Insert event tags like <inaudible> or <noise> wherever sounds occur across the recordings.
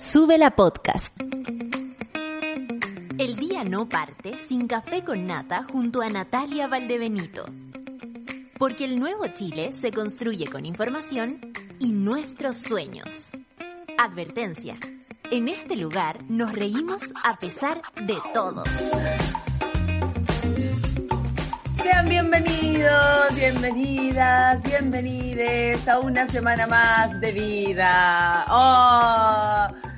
Sube la podcast. El día no parte sin café con nata junto a Natalia Valdebenito. Porque el nuevo Chile se construye con información y nuestros sueños. Advertencia. En este lugar nos reímos a pesar de todo. Sean bienvenidos, bienvenidas, bienvenides a una semana más de vida. ¡Oh!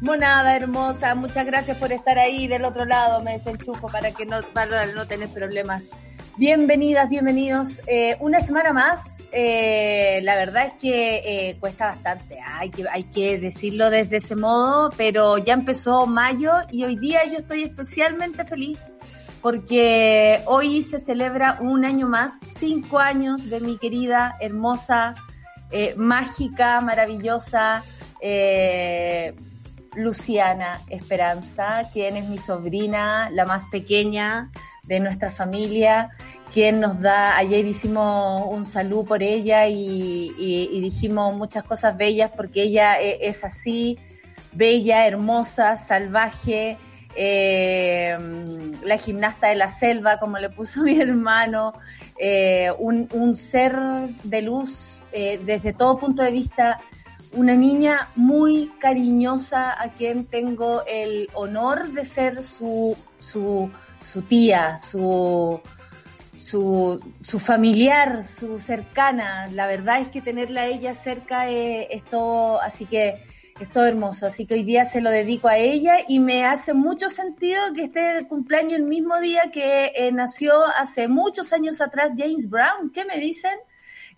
Monada hermosa, muchas gracias por estar ahí del otro lado. Me desenchufo para que no, para no tener problemas. Bienvenidas, bienvenidos. Eh, una semana más. Eh, la verdad es que eh, cuesta bastante. Hay que, hay que decirlo desde ese modo, pero ya empezó mayo y hoy día yo estoy especialmente feliz porque hoy se celebra un año más, cinco años de mi querida, hermosa, mágica, maravillosa Luciana Esperanza, quien es mi sobrina, la más pequeña de nuestra familia, quien nos da, ayer hicimos un salud por ella y, dijimos muchas cosas bellas porque ella es, es así, bella, hermosa, salvaje, eh, la gimnasta de la selva, como le puso <laughs> mi hermano, eh, un, un, ser de luz eh, desde todo punto de vista, una niña muy cariñosa a quien tengo el honor de ser su, su, tía, su, su, familiar, su cercana. La verdad es que tenerla a ella cerca es todo, así que es todo hermoso, así que hoy día se lo dedico a ella y me hace mucho sentido que esté cumpleaños el mismo día que eh, nació hace muchos años atrás James Brown. ¿Qué me dicen?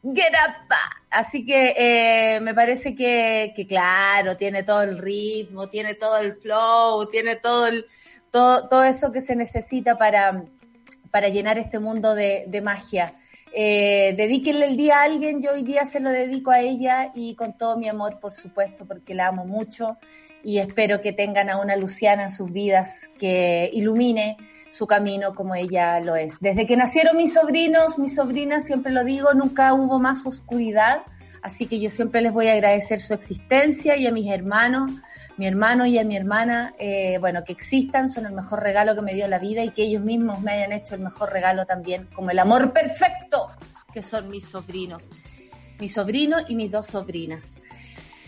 Get up! Así que eh, me parece que, claro, tiene todo el ritmo, tiene todo el flow, tiene todo el, todo, todo eso que se necesita para, para llenar este mundo de, de magia. Eh, dedíquenle el día a alguien, yo hoy día se lo dedico a ella y con todo mi amor, por supuesto, porque la amo mucho y espero que tengan a una Luciana en sus vidas que ilumine su camino como ella lo es. Desde que nacieron mis sobrinos, mis sobrinas, siempre lo digo, nunca hubo más oscuridad, así que yo siempre les voy a agradecer su existencia y a mis hermanos, mi hermano y a mi hermana, eh, bueno, que existan, son el mejor regalo que me dio la vida y que ellos mismos me hayan hecho el mejor regalo también, como el amor perfecto que son mis sobrinos, mi sobrino y mis dos sobrinas.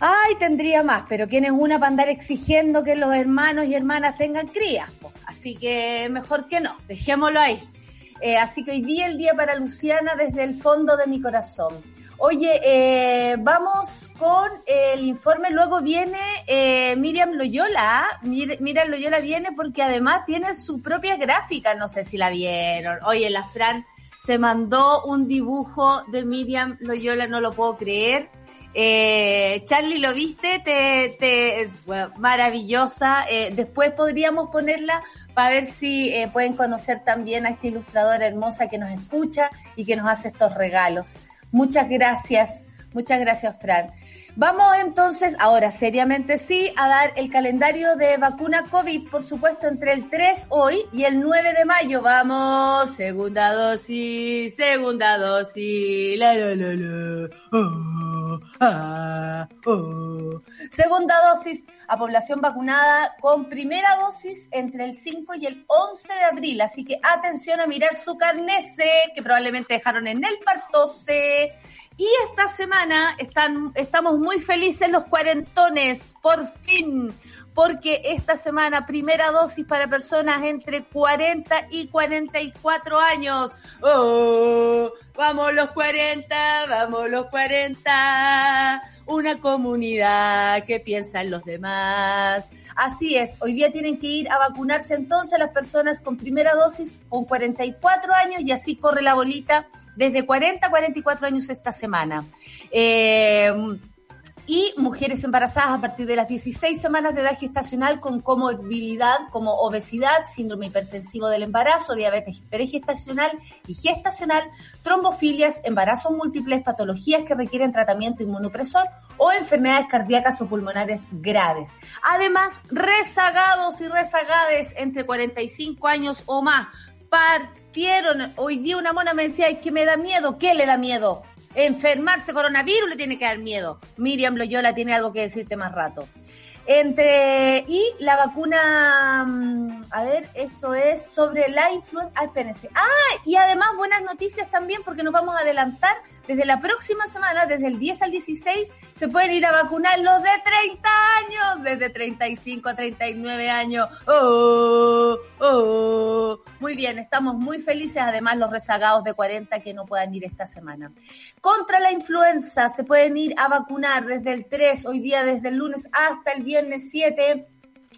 Ay, tendría más, pero ¿quién es una para andar exigiendo que los hermanos y hermanas tengan crías? Pues, así que mejor que no, dejémoslo ahí. Eh, así que hoy día el día para Luciana desde el fondo de mi corazón. Oye, eh, vamos con el informe. Luego viene eh, Miriam Loyola. Mir Miriam Loyola viene porque además tiene su propia gráfica. No sé si la vieron. Oye, la Fran se mandó un dibujo de Miriam Loyola, no lo puedo creer. Eh, Charlie, ¿lo viste? Te, te, maravillosa. Eh, después podríamos ponerla para ver si eh, pueden conocer también a esta ilustradora hermosa que nos escucha y que nos hace estos regalos. Muchas gracias, muchas gracias, Fran. Vamos entonces, ahora seriamente sí, a dar el calendario de vacuna COVID, por supuesto, entre el 3 hoy y el 9 de mayo. Vamos, segunda dosis, segunda dosis, la la la la, oh, ah, oh. Segunda dosis a población vacunada con primera dosis entre el 5 y el 11 de abril. Así que atención a mirar su carnese, que probablemente dejaron en el partose. Y esta semana están, estamos muy felices los cuarentones, por fin, porque esta semana primera dosis para personas entre 40 y 44 años. ¡Oh! Vamos los 40, vamos los 40. Una comunidad que piensa en los demás. Así es, hoy día tienen que ir a vacunarse entonces las personas con primera dosis con 44 años y así corre la bolita desde 40 a 44 años esta semana. Eh, y mujeres embarazadas a partir de las 16 semanas de edad gestacional con comorbilidad como obesidad, síndrome hipertensivo del embarazo, diabetes perigestacional y gestacional, trombofilias, embarazos múltiples, patologías que requieren tratamiento inmunopresor o enfermedades cardíacas o pulmonares graves. Además, rezagados y rezagades entre 45 años o más Hoy día una mona me decía, que me da miedo. ¿Qué le da miedo? enfermarse coronavirus le tiene que dar miedo. Miriam Loyola tiene algo que decirte más rato. Entre, y la vacuna, mm, a ver, esto es sobre la influenza, ah, espérense. Ah, y además buenas noticias también porque nos vamos a adelantar desde la próxima semana, desde el 10 al 16, se pueden ir a vacunar los de 30 años, desde 35 a 39 años. Oh, oh. Muy bien, estamos muy felices, además los rezagados de 40 que no puedan ir esta semana. Contra la influenza se pueden ir a vacunar desde el 3, hoy día desde el lunes hasta el viernes 7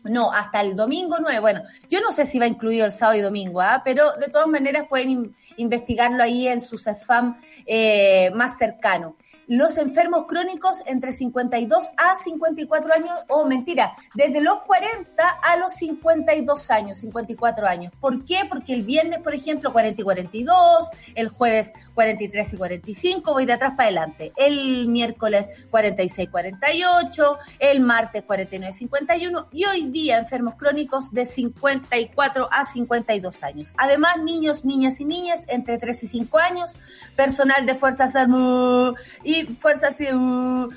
no, hasta el domingo 9. Bueno, yo no sé si va incluido el sábado y domingo, ¿ah? pero de todas maneras pueden investigarlo ahí en su CEFAM eh, más cercano los enfermos crónicos entre 52 a 54 años, o mentira, desde los 40 a los 52 años, 54 años. ¿Por qué? Porque el viernes, por ejemplo, 40 y 42, el jueves 43 y 45, voy de atrás para adelante. El miércoles 46 y 48, el martes 49 y 51 y hoy día enfermos crónicos de 54 a 52 años. Además, niños, niñas y niñas entre 3 y 5 años, personal de Fuerzas Armadas y fuerzas de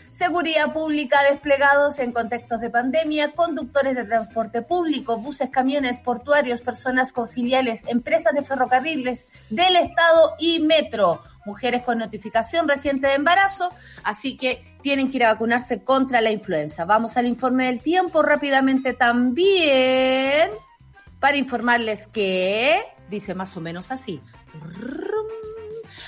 seguridad pública desplegados en contextos de pandemia, conductores de transporte público, buses, camiones, portuarios, personas con filiales, empresas de ferrocarriles del Estado y metro, mujeres con notificación reciente de embarazo, así que tienen que ir a vacunarse contra la influenza. Vamos al informe del tiempo rápidamente también para informarles que dice más o menos así.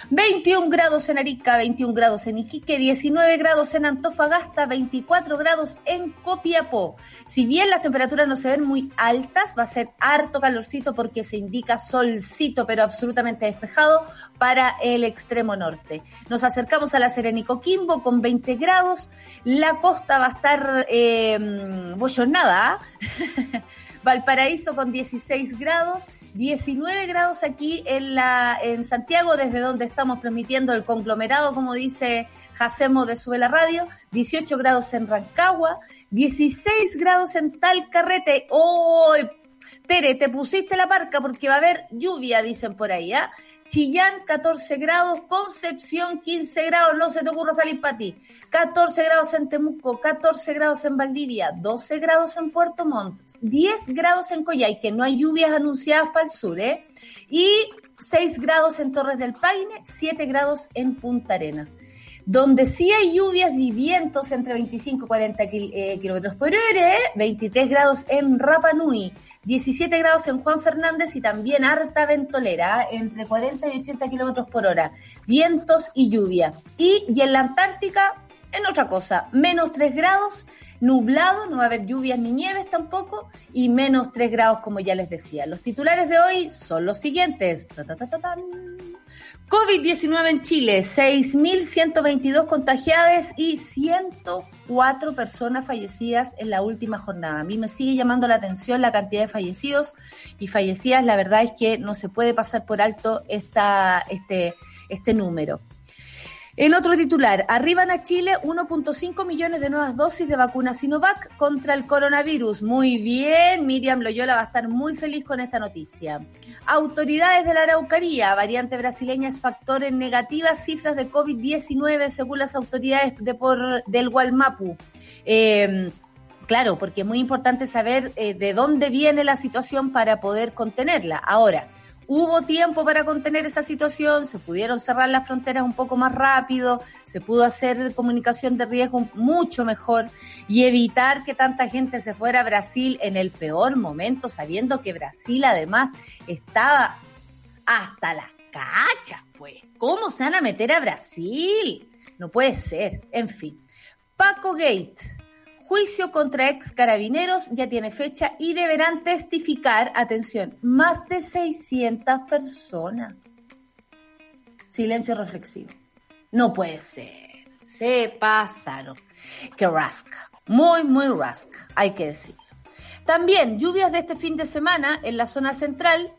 21 grados en Arica, 21 grados en Iquique, 19 grados en Antofagasta, 24 grados en Copiapó. Si bien las temperaturas no se ven muy altas, va a ser harto calorcito porque se indica solcito, pero absolutamente despejado para el extremo norte. Nos acercamos a la Serena y Coquimbo con 20 grados. La costa va a estar eh, bollonada. <laughs> Valparaíso con 16 grados 19 grados aquí en, la, en Santiago, desde donde estamos transmitiendo el conglomerado, como dice Jacemo de Suela Radio, 18 grados en Rancagua, 16 grados en Talcarrete. ¡Oh! Tere, te pusiste la parca porque va a haber lluvia, dicen por ahí, ¿ah? Chillán 14 grados, Concepción 15 grados, no se te ocurra salir para ti. 14 grados en Temuco, 14 grados en Valdivia, 12 grados en Puerto Montt, 10 grados en Coyhai, que no hay lluvias anunciadas para el sur, ¿eh? Y 6 grados en Torres del Paine, 7 grados en Punta Arenas. Donde sí hay lluvias y vientos entre 25 y 40 eh, kilómetros por hora, 23 grados en Rapa Nui, 17 grados en Juan Fernández y también harta ventolera, entre 40 y 80 kilómetros por hora, vientos y lluvia. Y, y en la Antártica, en otra cosa, menos 3 grados, nublado, no va a haber lluvias ni nieves tampoco, y menos 3 grados como ya les decía. Los titulares de hoy son los siguientes. COVID-19 en Chile, 6.122 contagiadas y 104 personas fallecidas en la última jornada. A mí me sigue llamando la atención la cantidad de fallecidos y fallecidas. La verdad es que no se puede pasar por alto esta, este, este número. El otro titular, arriban a Chile 1.5 millones de nuevas dosis de vacuna Sinovac contra el coronavirus. Muy bien, Miriam Loyola va a estar muy feliz con esta noticia. Autoridades de la Araucaría, variante brasileña es factor en negativas cifras de COVID-19 según las autoridades de por, del Gualmapu. Eh, claro, porque es muy importante saber eh, de dónde viene la situación para poder contenerla. Ahora, Hubo tiempo para contener esa situación, se pudieron cerrar las fronteras un poco más rápido, se pudo hacer comunicación de riesgo mucho mejor y evitar que tanta gente se fuera a Brasil en el peor momento, sabiendo que Brasil además estaba hasta las cachas, pues. ¿Cómo se van a meter a Brasil? No puede ser. En fin. Paco Gate Juicio contra ex carabineros ya tiene fecha y deberán testificar, atención, más de 600 personas. Silencio reflexivo. No puede ser. Se pasaron. que rasca, muy, muy rasca, hay que decir. También lluvias de este fin de semana en la zona central,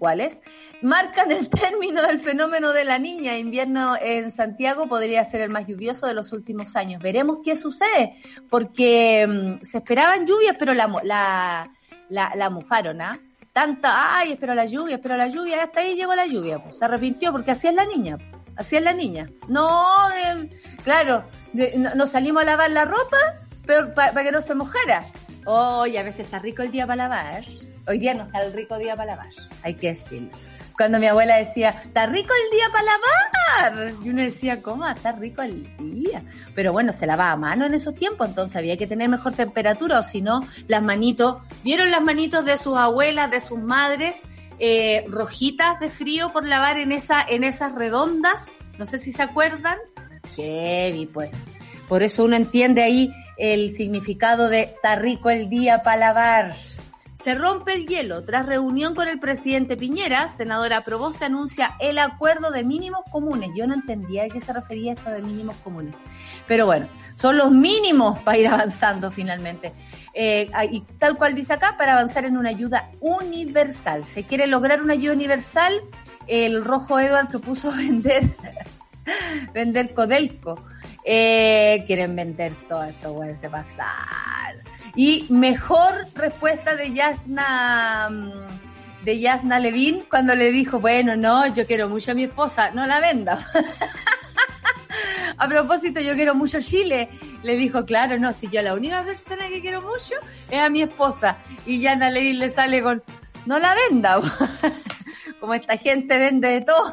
¿cuáles? Marcan el <laughs> término del fenómeno de la niña. Invierno en Santiago podría ser el más lluvioso de los últimos años. Veremos qué sucede, porque mm, se esperaban lluvias, pero la, la, la, la mufaron, ¿ah? Tanta, ay, espero la lluvia, espero la lluvia, hasta ahí llegó la lluvia. Pues, se arrepintió porque así es la niña, así es la niña. No, claro, no, salimos a lavar la ropa para que no se mojara. Hoy a veces está rico el día para lavar. Hoy día no está el rico día para lavar, hay que decirlo. Cuando mi abuela decía, está rico el día para lavar. Y uno decía, ¿cómo? Está rico el día. Pero bueno, se lavaba a mano en esos tiempos, entonces había que tener mejor temperatura o si no, las manitos, ¿vieron las manitos de sus abuelas, de sus madres, eh, rojitas de frío por lavar en, esa, en esas redondas? No sé si se acuerdan. Heavy, pues. Por eso uno entiende ahí el significado de está rico el día para lavar. Se rompe el hielo. Tras reunión con el presidente Piñera, senadora Proboste anuncia el acuerdo de mínimos comunes. Yo no entendía a qué se refería esto de mínimos comunes. Pero bueno, son los mínimos para ir <laughs> avanzando finalmente. Eh, y tal cual dice acá, para avanzar en una ayuda universal. Se quiere lograr una ayuda universal. El rojo Edward propuso <laughs> vender, vender Codelco. Eh, quieren vender todo esto, puede pasar. Y mejor respuesta de Yasna, mm, de Yasna Levin cuando le dijo, bueno, no, yo quiero mucho a mi esposa, no la venda. <laughs> a propósito, yo quiero mucho Chile. Le dijo, claro, no, si yo la única persona que quiero mucho es a mi esposa. Y Yasna Levin le sale con, no la venda. <laughs> Como esta gente vende de todo.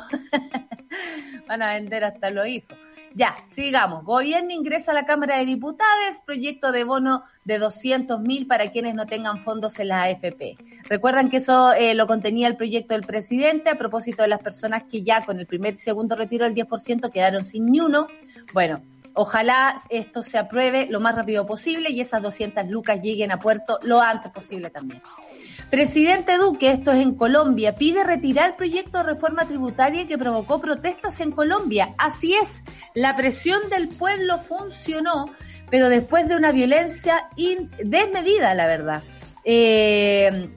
<laughs> Van a vender hasta los hijos. Ya, sigamos. Gobierno ingresa a la Cámara de Diputados proyecto de bono de 200 mil para quienes no tengan fondos en la AFP. Recuerdan que eso eh, lo contenía el proyecto del presidente a propósito de las personas que ya con el primer y segundo retiro del 10% quedaron sin ni uno. Bueno, ojalá esto se apruebe lo más rápido posible y esas 200 lucas lleguen a puerto lo antes posible también. Presidente Duque, esto es en Colombia, pide retirar el proyecto de reforma tributaria que provocó protestas en Colombia. Así es, la presión del pueblo funcionó, pero después de una violencia desmedida, la verdad. Eh,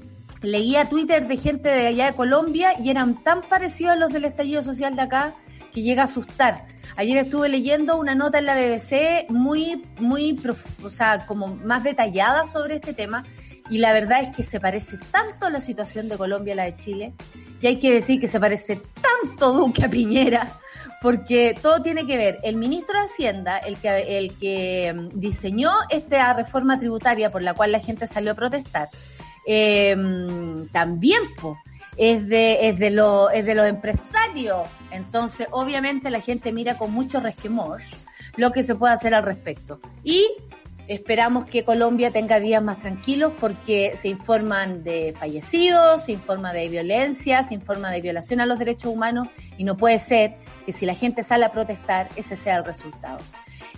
leía Twitter de gente de allá de Colombia y eran tan parecidos a los del estallido social de acá que llega a asustar. Ayer estuve leyendo una nota en la BBC muy, muy, o sea, como más detallada sobre este tema y la verdad es que se parece tanto a la situación de Colombia a la de Chile, y hay que decir que se parece tanto Duque a Piñera, porque todo tiene que ver. El ministro de Hacienda, el que, el que mm, diseñó esta reforma tributaria por la cual la gente salió a protestar, eh, también es de, es, de lo, es de los empresarios. Entonces, obviamente la gente mira con mucho resquemor lo que se puede hacer al respecto. Y Esperamos que Colombia tenga días más tranquilos porque se informan de fallecidos, se informa de violencia, se informa de violación a los derechos humanos y no puede ser que si la gente sale a protestar, ese sea el resultado.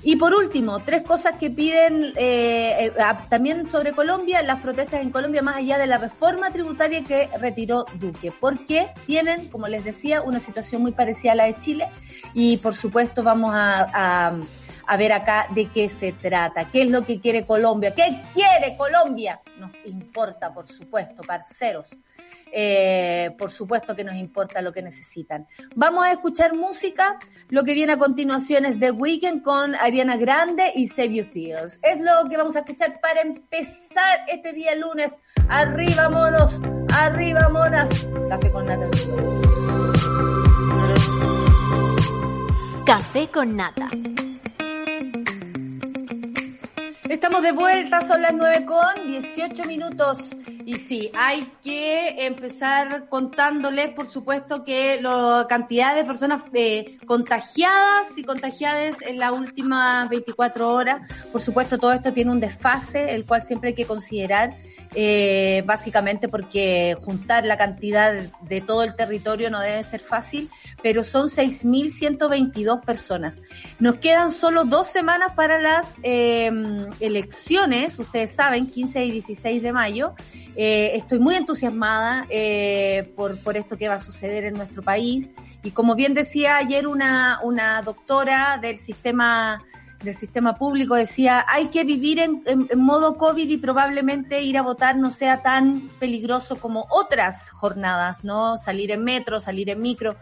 Y por último, tres cosas que piden eh, eh, también sobre Colombia, las protestas en Colombia más allá de la reforma tributaria que retiró Duque, porque tienen, como les decía, una situación muy parecida a la de Chile y por supuesto vamos a ver acá de qué se trata, qué es lo que quiere Colombia, qué quiere Colombia. Nos importa, por supuesto, parceros. Eh, por supuesto que nos importa lo que necesitan. Vamos a escuchar música. Lo que viene a continuación es The Weeknd con Ariana Grande y Save You Tears. Es lo que vamos a escuchar para empezar este día lunes. Arriba, monos. Arriba, monas. Café con nata. Café con nata. Estamos de vuelta, son las 9 con 18 minutos. Y sí, hay que empezar contándoles, por supuesto, que la cantidad de personas eh, contagiadas y contagiadas en las últimas 24 horas, por supuesto, todo esto tiene un desfase, el cual siempre hay que considerar. Eh, básicamente porque juntar la cantidad de todo el territorio no debe ser fácil pero son 6.122 personas. Nos quedan solo dos semanas para las em, elecciones, ustedes saben, 15 y 16 de mayo. Eh, estoy muy entusiasmada eh, por, por esto que va a suceder en nuestro país. Y como bien decía ayer una, una doctora del sistema del sistema público decía, hay que vivir en, modo COVID y probablemente ir a votar no sea tan peligroso como otras jornadas, ¿no? Salir en metro, salir en micro.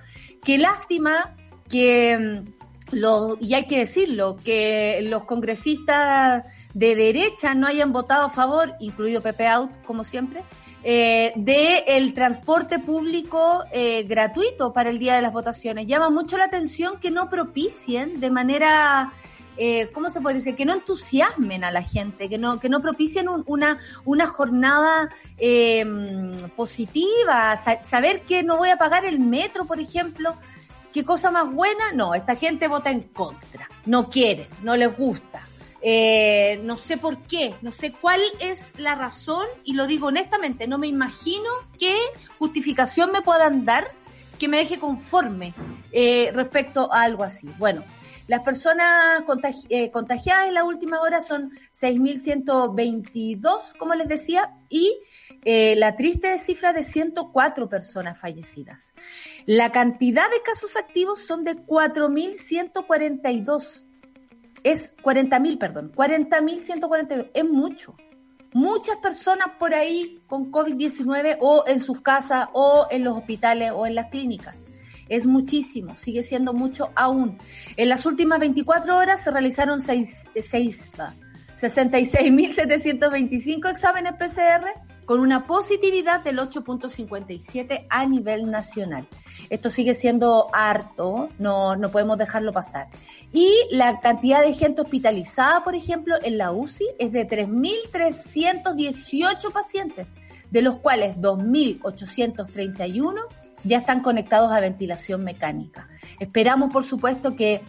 Qué lástima que, mm, lo, y hay que decirlo, que los congresistas de derecha no hayan votado a favor, incluido Pepe Out, como siempre, eh, de el transporte público eh, gratuito para el día de las votaciones. Llama mucho la atención que no propicien de manera eh, ¿cómo se puede decir? Que no entusiasmen a la gente, que no, que no propicien una, una jornada eh, positiva, saber que no voy a pagar el metro, por ejemplo. ¿Qué cosa más buena? No, esta gente vota en contra, no quiere, no les gusta. Eh, no sé por qué, no sé cuál es la razón y lo digo honestamente, no me imagino qué justificación me puedan dar que me deje conforme eh, respecto a algo así. Bueno, las personas eh, contagiadas en la última hora son 6.122, como les decía, y eh, la triste cifra de 104 personas fallecidas. La cantidad de casos activos son de 4.142. Es 40.000, perdón, 40.142. Es mucho. Muchas personas por ahí con COVID-19 o en sus casas o en los hospitales o en las clínicas es muchísimo, sigue siendo mucho aún. En las últimas 24 horas se realizaron 66.725 exámenes PCR con una positividad del 8.57 a nivel nacional. Esto sigue siendo harto, no, no podemos dejarlo pasar. Y la cantidad de gente hospitalizada, por ejemplo, en la UCI es de 3.318 pacientes, de los cuales 2.831 ya están conectados a ventilación mecánica. Esperamos, por supuesto, que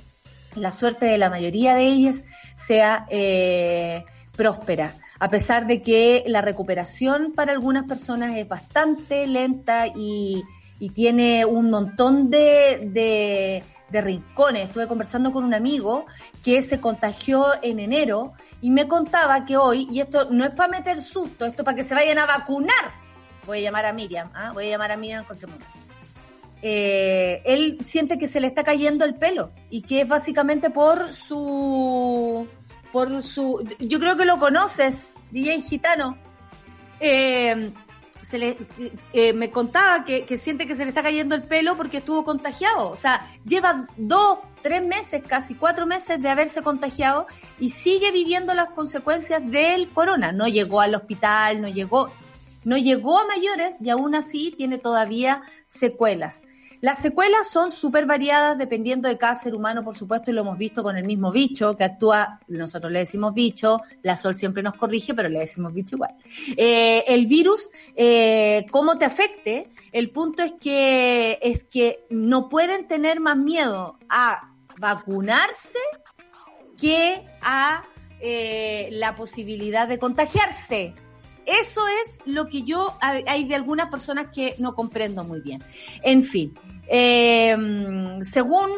la suerte de la mayoría de ellas sea eh, próspera, a pesar de que la recuperación para algunas personas es bastante lenta y, tiene un montón de, de rincones. Estuve conversando con un amigo que se contagió en enero y me contaba que hoy, y esto no es para meter susto, esto es para que se vayan a vacunar. Voy a llamar a Miriam, ¿ah? voy a llamar a Miriam en cualquier momento eh, él siente que se le está cayendo el pelo y que es básicamente por su por su yo creo que lo conoces DJ gitano. Eh, se le, eh, me contaba que, que, siente que se le está cayendo el pelo porque estuvo contagiado. O sea lleva dos tres meses casi cuatro meses de haberse contagiado y sigue viviendo las consecuencias del corona. No llegó al hospital no llegó no llegó a mayores y aún así tiene todavía secuelas. Las secuelas son súper variadas dependiendo de cada ser humano, por supuesto, y lo hemos visto con el mismo bicho que actúa, nosotros le decimos bicho, la Sol siempre nos corrige, pero le decimos bicho igual. Eh, el virus, eh, cómo te afecte, el punto es que, es que no pueden tener más miedo a vacunarse que a eh, la posibilidad de contagiarse. Eso es lo que yo, hay de algunas personas que no comprendo muy bien. En fin, eh, según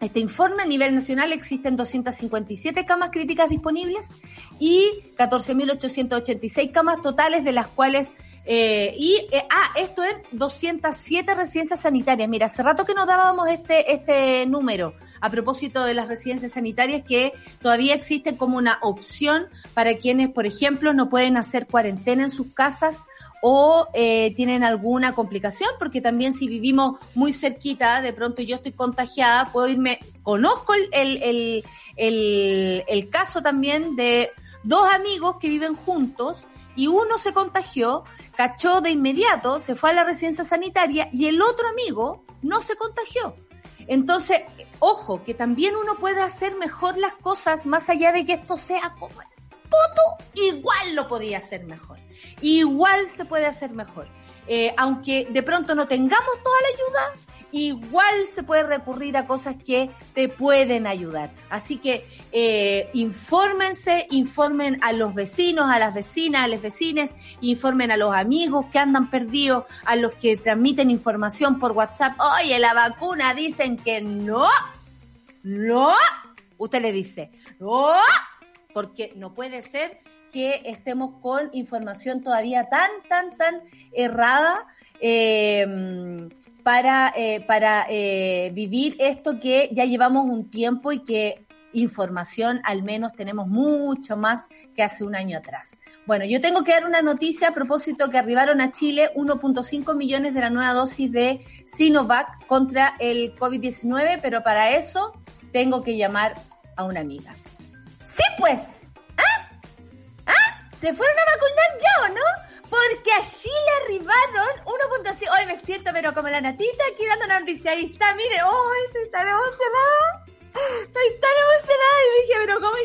este informe, a nivel nacional existen 257 camas críticas disponibles y 14.886 camas totales, de las cuales eh, y, eh, ah, esto es 207 residencias sanitarias. Mira, hace rato que nos dábamos este, este número a propósito de las residencias sanitarias que todavía existen como una opción para quienes, por ejemplo, no pueden hacer cuarentena en sus casas o eh, tienen alguna complicación, porque también si vivimos muy cerquita, de pronto yo estoy contagiada, puedo irme, conozco el, el, el, el caso también de dos amigos que viven juntos y uno se contagió, cachó de inmediato, se fue a la residencia sanitaria y el otro amigo no se contagió. Entonces, ojo, que también uno puede hacer mejor las cosas más allá de que esto sea como el puto, igual lo podía hacer mejor igual se puede hacer mejor. Eh, aunque de pronto no tengamos toda la ayuda, igual se puede recurrir a cosas que te pueden ayudar. Así que eh, infórmense, informen a los vecinos, a las vecinas, a los vecines, informen a los amigos que andan perdidos, a los que transmiten información por WhatsApp. Oye, la vacuna dicen que no, no. Usted le dice, no, porque no puede ser que estemos con información todavía tan, tan, tan errada em, para, eh, para eh, vivir esto que ya llevamos un tiempo y que información, al menos tenemos mucho más que hace un año atrás. Bueno, yo tengo que dar una noticia a propósito que arribaron a Chile 1.5 millones de la nueva dosis de Sinovac contra el COVID-19, pero para eso tengo que llamar a una amiga. Sí, pues. ¿Ah? ¿Ah? Se fueron a vacunar yo, ¿no? Porque a Chile arribaron 1.5. Hoy me siento, pero como la natita aquí dando una noticia. Ahí está, mire, oh, estoy tan emocionada. Estoy tan emocionada y dije, pero ¿cómo,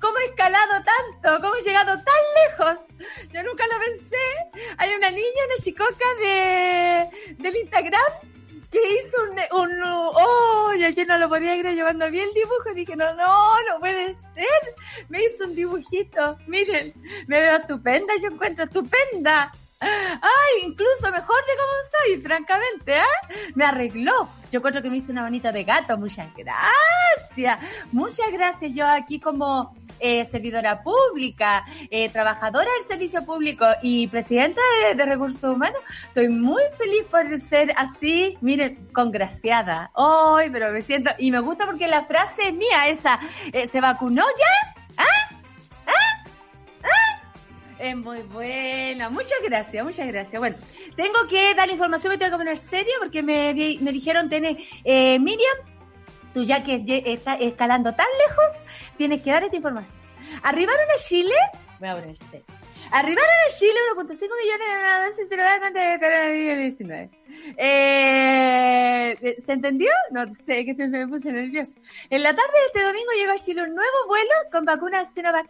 ¿cómo he escalado tanto? ¿Cómo he llegado tan lejos? Yo nunca lo pensé. Hay una niña, una chicoca de, del Instagram que hizo un, un oh, y aquí no lo podía creer llevando bien el dibujo. Dije, no, no, no puede ser. Me hizo un dibujito. Miren, me veo estupenda, yo encuentro estupenda. Ay, incluso mejor de cómo soy, francamente, ¿eh? Me arregló. Yo encuentro que me hizo una bonita de gato. Muchas gracias. Muchas gracias. Yo aquí como eh, servidora pública, eh, trabajadora del servicio público y presidenta de, recursos humanos, estoy muy feliz por ser así, miren, congraciada. Ay, pero me siento, y me gusta porque la frase es mía, esa, eh, ¿se vacunó ya? ¿Ah? ¿Ah? ¿Ah? Es muy buena. Muchas gracias, muchas gracias. Bueno, tengo que dar información, me tengo que poner seria porque me, me dijeron, tiene Miriam, tú ya que estás escalando tan lejos, tienes que dar esta información. Arribaron a Chile, voy a poner. Arribaron a Chile 1.5 millones de dólares y se lo voy a contar el coronavirus-19. Eh, ¿Se entendió? No sé, que me puse nervioso. En la tarde de este domingo llegó a Chile un nuevo vuelo con vacunas Sinovac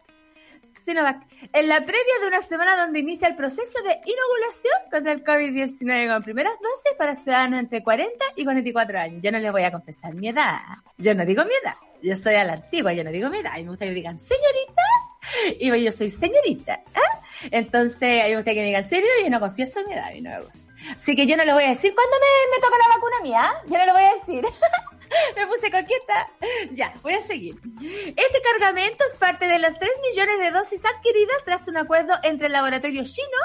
Sinovac, en la previa de una semana donde inicia el proceso de inoculación contra el COVID-19 con primeras dosis para ciudadanos entre 40 y 44 años. Yo no les voy a confesar mi edad. Yo no digo mi edad. Yo soy a la antigua, yo no digo mi edad. Y me gusta que digan señorita. Y yo soy señorita. ¿ah? Entonces, a mí me gusta que me digan serio y yo no confieso mi edad. Y no Así que yo no les voy a decir cuándo me, me toca la vacuna mía. Yo no lo voy a decir. <laughs> <laughs> Me puse coqueta. Ya, voy a seguir. Este cargamento es parte de las 3 millones de dosis adquiridas tras un acuerdo entre el laboratorio chino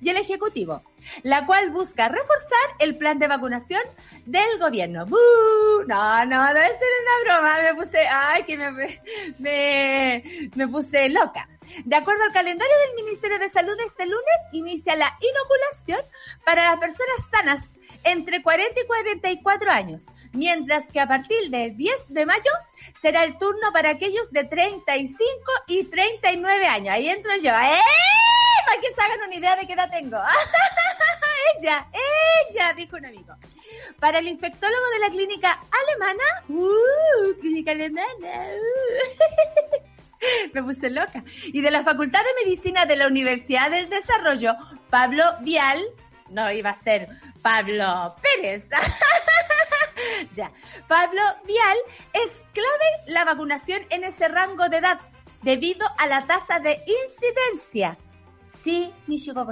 y el Ejecutivo, la cual busca reforzar el plan de vacunación del gobierno. No, no, no es una broma. Me puse, ay, que me, me, me puse loca. De acuerdo al calendario del Ministerio de Salud, este lunes inicia la inoculación para las personas sanas entre 40 y 44 años, mientras que a partir del 10 de mayo será el turno para aquellos de 35 y 39 años. Ahí entro yo. ¡Eh! Para que se hagan una idea de qué edad tengo. <laughs> ella, ella, dijo un amigo. Para el infectólogo de la clínica alemana, uh, clínica alemana, uh, <laughs> me puse loca. Y de la Facultad de Medicina de la Universidad del Desarrollo, Pablo Vial, no iba a ser Pablo Pérez. <laughs> <laughs> ya. Pablo Vial es clave la vacunación en ese rango de edad debido a la tasa de incidencia. Sí, mis chicos,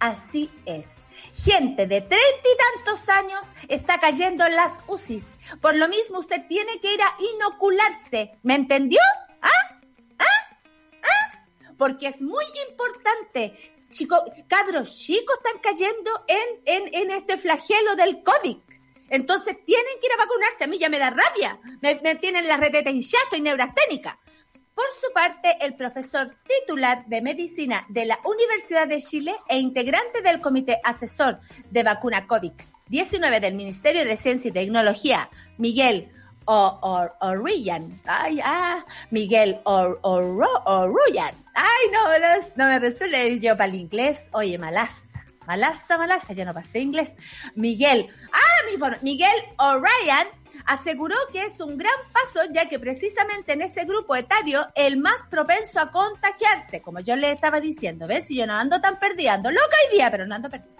así es. Gente de treinta y tantos años está cayendo en las UCIs. Por lo mismo, usted tiene que ir a inocularse. ¿Me entendió? ¿Ah? ¿Ah? ¿Ah? Porque es muy importante chicos, cabros chicos están cayendo en, en, en este flagelo del COVID. Entonces tienen que ir a vacunarse. A mí ya me da rabia. Me, tienen la reteta hinchada y neurasténica. Por su parte, el profesor titular de medicina de la Universidad de Chile e integrante del Comité Asesor de Vacuna COVID-19 del Ministerio de Ciencia y Tecnología, Miguel o, Orian. Ay, ah, Miguel o, Orian. Ay, no, no, me resuelve yo para el inglés. Oye, malaza. Malaza, malaza, ya no pasé inglés. Miguel, ah, mi Miguel O'Ryan aseguró que es un gran paso ya que precisamente en ese grupo etario el más propenso a contagiarse, como yo le estaba diciendo, ¿ves? Si yo no ando tan perdida, ando loca hoy día, pero no ando perdida.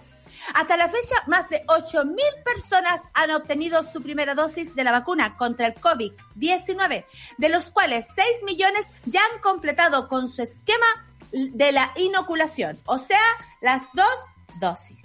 Hasta la fecha, más de 8.000 personas han obtenido su primera dosis de la vacuna contra el COVID-19, de los cuales 6 millones ya han completado con su esquema de la inoculación, o sea, las dos dosis.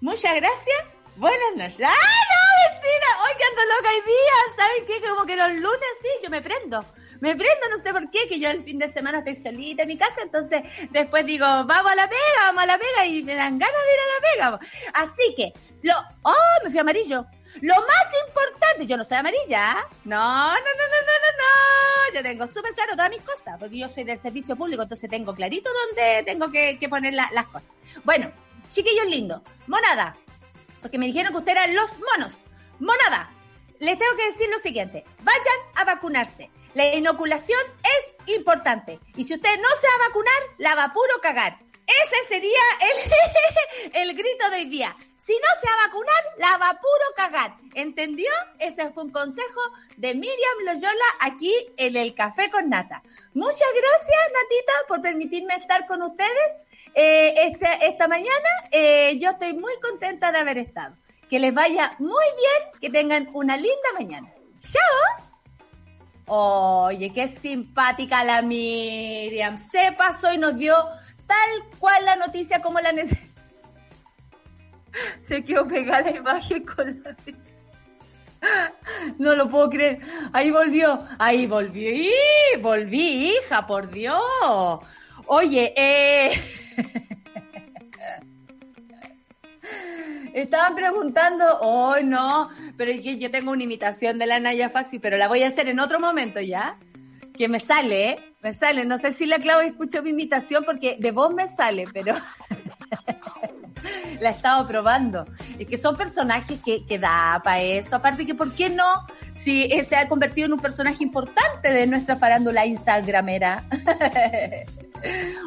Muchas gracias. Buenas noches. ¡Ah, no, mentira! Hoy que ando loca hoy día. ¿Saben qué? Como que los lunes sí, yo me prendo me prendo, no sé por qué, que yo el fin de semana estoy solita en mi casa, entonces después digo, vamos a la pega, vamos a la pega y me dan ganas de ir a la pega. Así que, lo, oh, me fui amarillo. Lo más importante, yo no soy amarilla, ¿ah? no, no, no, no, no, yo tengo súper claro todas mis cosas, porque yo soy del servicio público, entonces tengo clarito dónde tengo que, poner las cosas. Bueno, chiquillos lindos, monada, porque me dijeron que ustedes eran los monos. Monada, les tengo que decir lo siguiente, vayan a vacunarse. La inoculación es importante. Y si usted no se va a vacunar, la va a puro cagar. Ese sería el, <laughs> el grito de hoy día. Si no se va a vacunar, la va puro cagar. ¿Entendió? Ese fue un consejo de Miriam Loyola aquí en el Café con Nata. Muchas gracias, Natita, por permitirme estar con ustedes eh, este, esta mañana. Eh, yo estoy muy contenta de haber estado. Que les vaya muy bien, que tengan una linda mañana. ¡Chao! Oye, qué simpática la Miriam. Se pasó y nos dio tal cual la noticia como la necesitamos. <laughs> Se quedó pegada la imagen con la... <laughs> No lo puedo creer. Ahí volvió. Ahí volvió. ¡Y! Volví, hija, por Dios. Oye, eh... <laughs> Estaban preguntando, oh no, pero es que yo tengo una imitación de la Naya Fácil, pero la voy a hacer en otro momento ya. Que me sale, ¿eh? Me sale. No sé si la Clau escuchó mi imitación porque de vos me sale, pero <laughs> la he estado probando. Es que son personajes que, que da para eso. Aparte que, ¿por qué no? Si se ha convertido en un personaje importante de nuestra farándula instagramera. <laughs>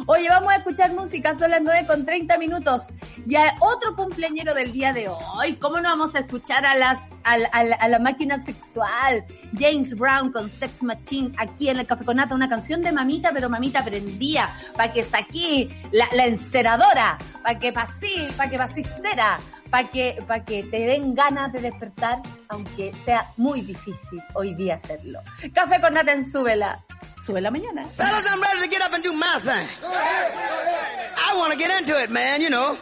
Oye, vamos a escuchar música, son las 9 con 30 minutos. Ya otro cumpleañero del día de hoy. ¿Cómo no vamos a escuchar a las a, la máquina sexual? James Brown con Sex Machine aquí en el Café Conata, una canción de mamita, pero mamita prendía, para que saqué la, la enceradora, para que pasí, para que pasistera, para que, para que te den ganas de despertar, aunque sea muy difícil hoy día hacerlo. Café con Nata en Súbela sube la mañana. Fellas, I'm ready to get up and do my thing. Go ahead, go ahead. I want to get into it, man, you know.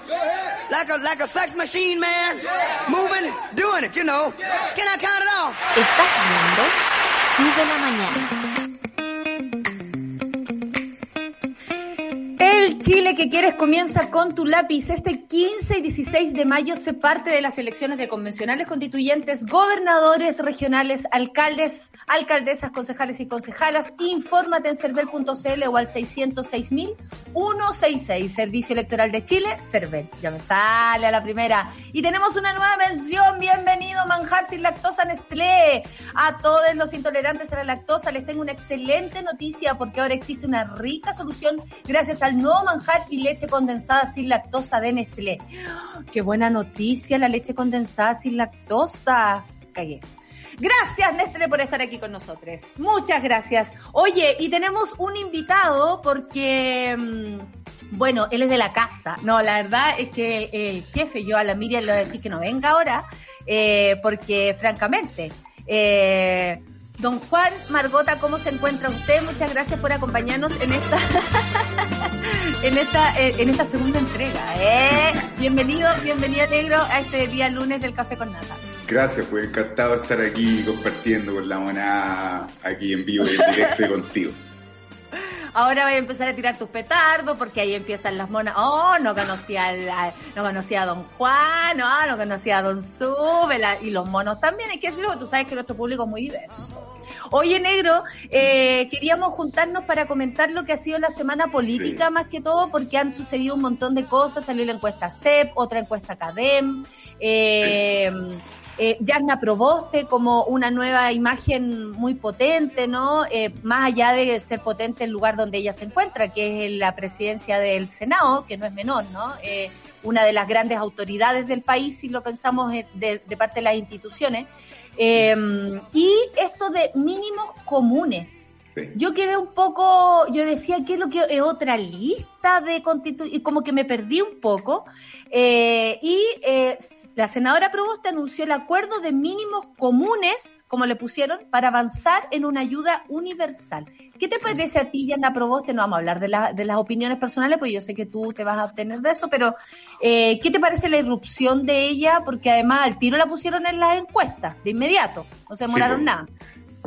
Like a, like a sex machine, man. Moving, doing it, you know. Can I count it off? Estás viendo Sube la Mañana. Chile que quieres comienza con tu lápiz. Este 15 y 16 de mayo se parte de las elecciones de convencionales constituyentes, gobernadores regionales, alcaldes, alcaldesas, concejales y concejalas. Infórmate en cervel.cl o al 606.166. Servicio Electoral de Chile, Cervel. Ya me sale a la primera. Y tenemos una nueva mención. Bienvenido, manjar sin lactosa Nestlé. A todos los intolerantes a la lactosa les tengo una excelente noticia porque ahora existe una rica solución gracias al nuevo manjar y leche condensada sin lactosa de Nestlé. Qué buena noticia la leche condensada sin lactosa. Cagué. Gracias, Nestlé, por estar aquí con nosotros. Muchas gracias. Oye, y tenemos un invitado porque, mm, bueno, él es de la casa. No, la verdad es que el jefe, yo a la Miriam le voy a decir que no venga ahora, eh, porque francamente, eh, Don Juan Margota, ¿cómo se encuentra usted? Muchas gracias por acompañarnos en esta <laughs> en esta eh, en esta segunda entrega. ¿eh? Bienvenido, bienvenido negro a este día lunes del Café con Nata. Gracias, pues encantado estar aquí compartiendo con la monada aquí en vivo y en directo contigo. Ahora voy a empezar a tirar tus petardos porque ahí empiezan las monas. Oh, no conocía a, no conocía a Don Juan, no, no conocía a Don Súbela y los monos también. Hay que decirlo, tú sabes que nuestro público es muy diverso. Oye, negro, eh, queríamos juntarnos para comentar lo que ha sido la semana política más que todo, porque han sucedido un montón de cosas. Salió la encuesta CEP, otra encuesta CADEM. Eh, eh, Yarna Proboste como una nueva imagen muy potente, ¿no? Eh, más allá de ser potente el lugar donde ella se encuentra, que es la presidencia del Senado, que no es menor, ¿no? Eh, una de las grandes autoridades del país, si lo pensamos eh, de, de parte de las instituciones. Y esto de mínimos comunes. Yo quedé un poco, yo decía, ¿qué es lo que es otra lista de constituciones? Y como que me perdí un poco. Eh, y eh, la senadora Proboste anunció el acuerdo de mínimos comunes, como le pusieron, para avanzar en una ayuda universal. ¿Qué te parece a ti, Yana Proboste? No vamos a hablar de, la, de las opiniones personales, porque yo sé que tú te vas a obtener de eso, pero eh, ¿qué te parece la irrupción de ella? Porque además al tiro la pusieron en las encuestas, de inmediato, no se demoraron Sí, nada.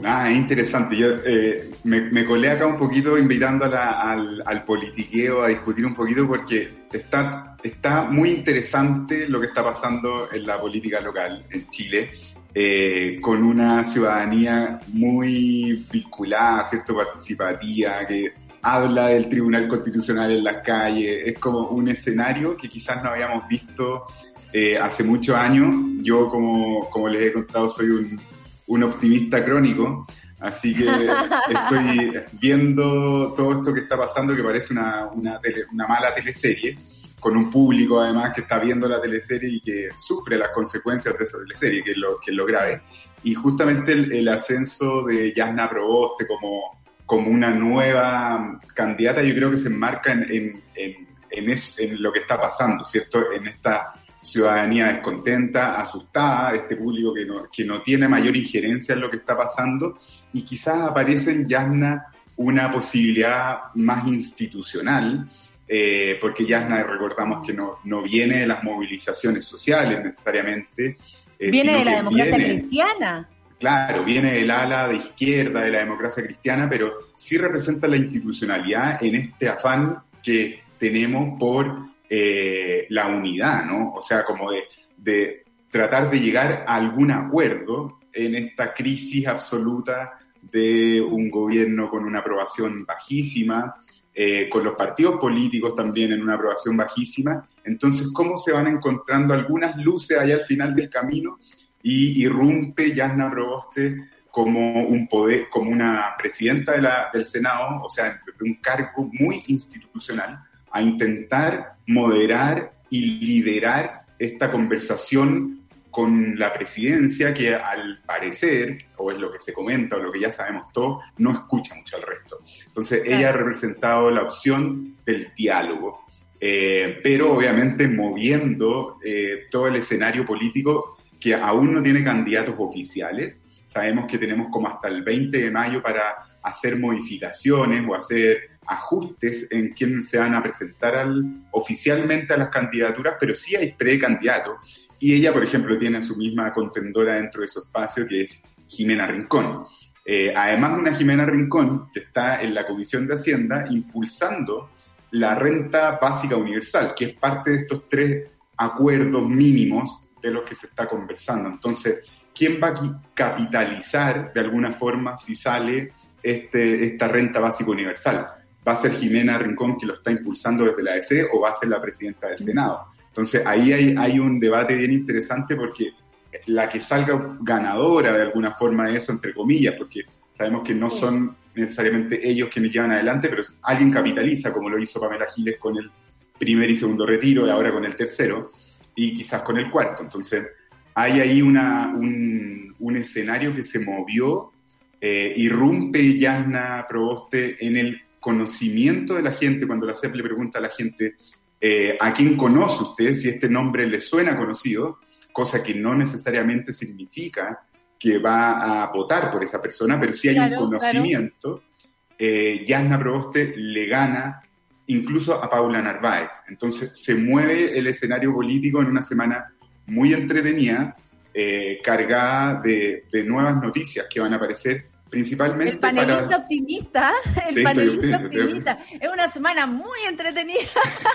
Ah, es interesante. Yo eh, me, colé acá un poquito invitando al politiqueo a discutir un poquito porque está, está muy interesante lo que está pasando en la política local en Chile. eh, con una ciudadanía muy vinculada, ¿cierto? Participativa, que habla del Tribunal Constitucional en las calles. Es como un escenario que quizás no habíamos visto eh, hace muchos años. Yo, como, como les he contado, soy un, un optimista crónico. Así que estoy viendo todo esto que está pasando, que parece una, una, mala teleserie con un público además que está viendo la teleserie y que sufre las consecuencias de esa teleserie, que es lo, que lo grave. Y justamente el, ascenso de Yasna Proboste como, como una nueva candidata, yo creo que se enmarca en, en, en, en, lo que está pasando, ¿cierto? En esta ciudadanía descontenta, asustada, este público que no, que no tiene mayor injerencia en lo que está pasando, y quizás aparece en Yasna una posibilidad más institucional eh, porque ya recordamos que no, no viene de las movilizaciones sociales necesariamente. Eh, viene de la democracia cristiana. Claro, viene del ala de izquierda de la democracia cristiana, pero sí representa la institucionalidad en este afán que tenemos por eh, la unidad, ¿no? O sea, como de, de tratar de llegar a algún acuerdo en esta crisis absoluta de un gobierno con una aprobación bajísima, eh, con los partidos políticos también en una aprobación bajísima. Entonces, ¿cómo se van encontrando algunas luces allá al final del camino? Y irrumpe Yasna Proboste como un poder, como una presidenta de la, del Senado, o sea, de un cargo muy institucional, a intentar moderar y liderar esta conversación con la presidencia que al parecer, o es lo que se comenta o lo que ya sabemos todos, no escucha mucho al resto. Entonces ella ha representado la opción del diálogo, eh, pero obviamente moviendo eh, todo el escenario político que aún no tiene candidatos oficiales. Sabemos que tenemos como hasta el 20 de mayo para hacer modificaciones o hacer ajustes en quién se van a presentar al, oficialmente a las candidaturas, pero sí hay precandidatos y ella, por ejemplo, tiene a su misma contendora dentro de su espacio, que es Jimena Rincón. Eh, además, una Jimena Rincón que está en la Comisión de Hacienda impulsando la renta básica universal, que es parte de estos tres acuerdos mínimos de los que se está conversando. Entonces, ¿quién va a capitalizar de alguna forma si sale este, esta renta básica universal? ¿Va a ser Jimena Rincón que lo está impulsando desde la ADC o va a ser la presidenta del Senado? Entonces ahí hay, hay un debate bien interesante porque la que salga ganadora de alguna forma de eso, entre comillas, porque sabemos que no son necesariamente ellos quienes llevan adelante, pero alguien capitaliza, como lo hizo Pamela Giles con el primer y segundo retiro y ahora con el tercero, y quizás con el cuarto. Entonces, hay ahí una, un, un escenario que se movió, eh, irrumpe Yasna Proboste en el conocimiento de la gente, cuando la CEP le pregunta a la gente eh, a quién conoce usted, si este nombre le suena conocido, cosa que no necesariamente significa que va a votar por esa persona, pero si hay un conocimiento, eh, Yasna Proboste le gana incluso a Paula Narváez. Entonces se mueve el escenario político en una semana muy entretenida, eh, cargada de, de, nuevas noticias que van a aparecer Principalmente el panelista optimista, <laughs> el panelista optimista. Es una semana muy entretenida.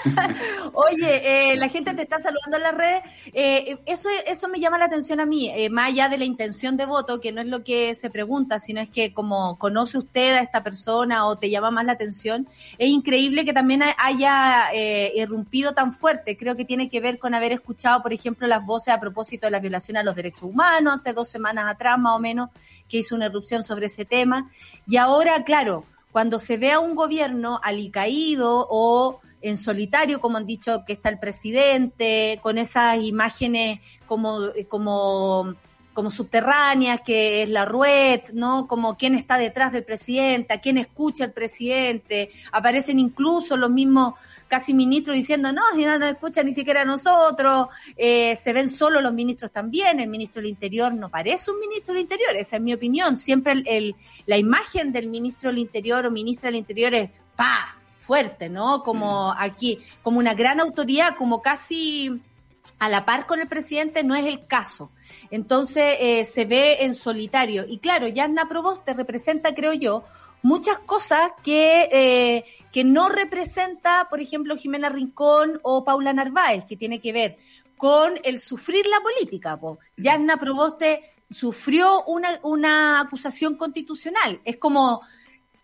<laughs> Oye, eh, la gente te está saludando en las redes. Eh, eso, eso me llama la atención a mí, eh, más allá de la intención de voto, que no es lo que se pregunta, sino es que como conoce usted a esta persona o te llama más la atención, es increíble que también haya irrumpido tan fuerte. Creo que tiene que ver con haber escuchado, por ejemplo, las voces a propósito de la violación a los derechos humanos hace dos semanas atrás, más o menos, que hizo una erupción sobre ese tema. Y ahora, claro, cuando se ve a un gobierno alicaído o en solitario, como han dicho que está el presidente, con esas imágenes como, como, como subterráneas, que es la rued, ¿no? Como quién está detrás del presidente, a quién escucha el presidente, aparecen incluso los mismos casi ministros diciendo, no, si no nos escucha ni siquiera nosotros, eh, se ven solo los ministros también, el ministro del Interior no parece un ministro del Interior, esa es mi opinión, siempre el, la imagen del ministro del Interior o ministra del Interior es, pa, fuerte, ¿no? Como mm. aquí, como una gran autoridad, como casi a la par con el presidente, no es el caso. Entonces eh, se ve en solitario. Y claro, Yanna Proboste representa, creo yo, muchas cosas que, eh, que no representa, por ejemplo, Jimena Rincón o Paula Narváez, que tiene que ver con el sufrir la política. Po. Yasna Proboste sufrió una, una acusación constitucional. Es como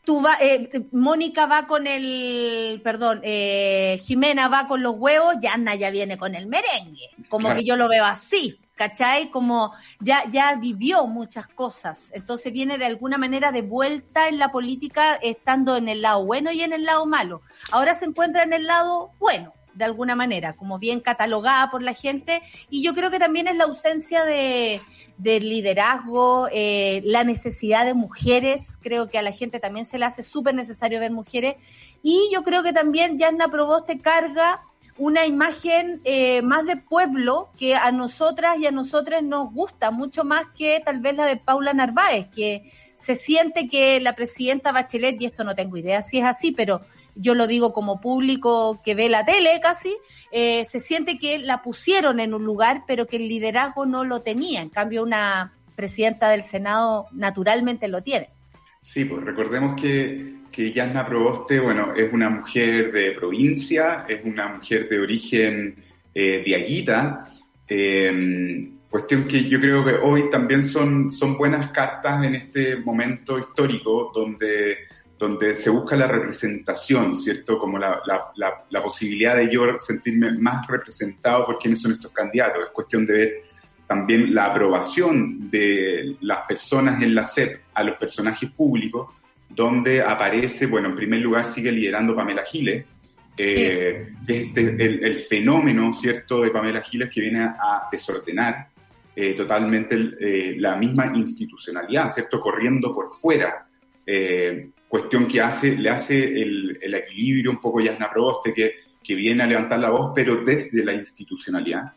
tú va, eh, Mónica va con el, perdón, eh, Jimena va con los huevos, Yanna ya viene con el merengue. Como que yo lo veo así, ¿cachai? Como ya, vivió muchas cosas. Entonces viene de alguna manera de vuelta en la política, estando en el lado bueno y en el lado malo. Ahora se encuentra en el lado bueno de alguna manera, como bien catalogada por la gente, y yo creo que también es la ausencia de, liderazgo, eh, la necesidad de mujeres, creo que a la gente también se le hace súper necesario ver mujeres, y yo creo que también Yasna Proboste carga una imagen eh, más de pueblo que a nosotras y a nosotras nos gusta mucho más que tal vez la de Paula Narváez, que se siente que la presidenta Bachelet, y esto no tengo idea si es así, pero yo lo digo como público que ve la tele casi, eh, se siente que la pusieron en un lugar, pero que el liderazgo no lo tenía. En cambio, una presidenta del Senado naturalmente lo tiene. Sí, pues recordemos que, que Yasna Proboste, bueno, es una mujer de provincia, es una mujer de origen eh, diaguita, eh, cuestión que yo creo que hoy también son, son buenas cartas en este momento histórico donde donde se busca la representación, ¿cierto? Como la, la, la, posibilidad de yo sentirme más representado por quiénes son estos candidatos. Es cuestión de ver también la aprobación de las personas en la SEP a los personajes públicos, donde aparece, bueno, en primer lugar sigue liderando Pamela Giles, eh, este, el, el, fenómeno, ¿cierto?, de Pamela Giles que viene a, desordenar eh, totalmente eh, la misma institucionalidad, ¿cierto?, corriendo por fuera cuestión que hace, le hace el, el equilibrio un poco Yasna Proboste, que, que viene a levantar la voz, pero desde la institucionalidad.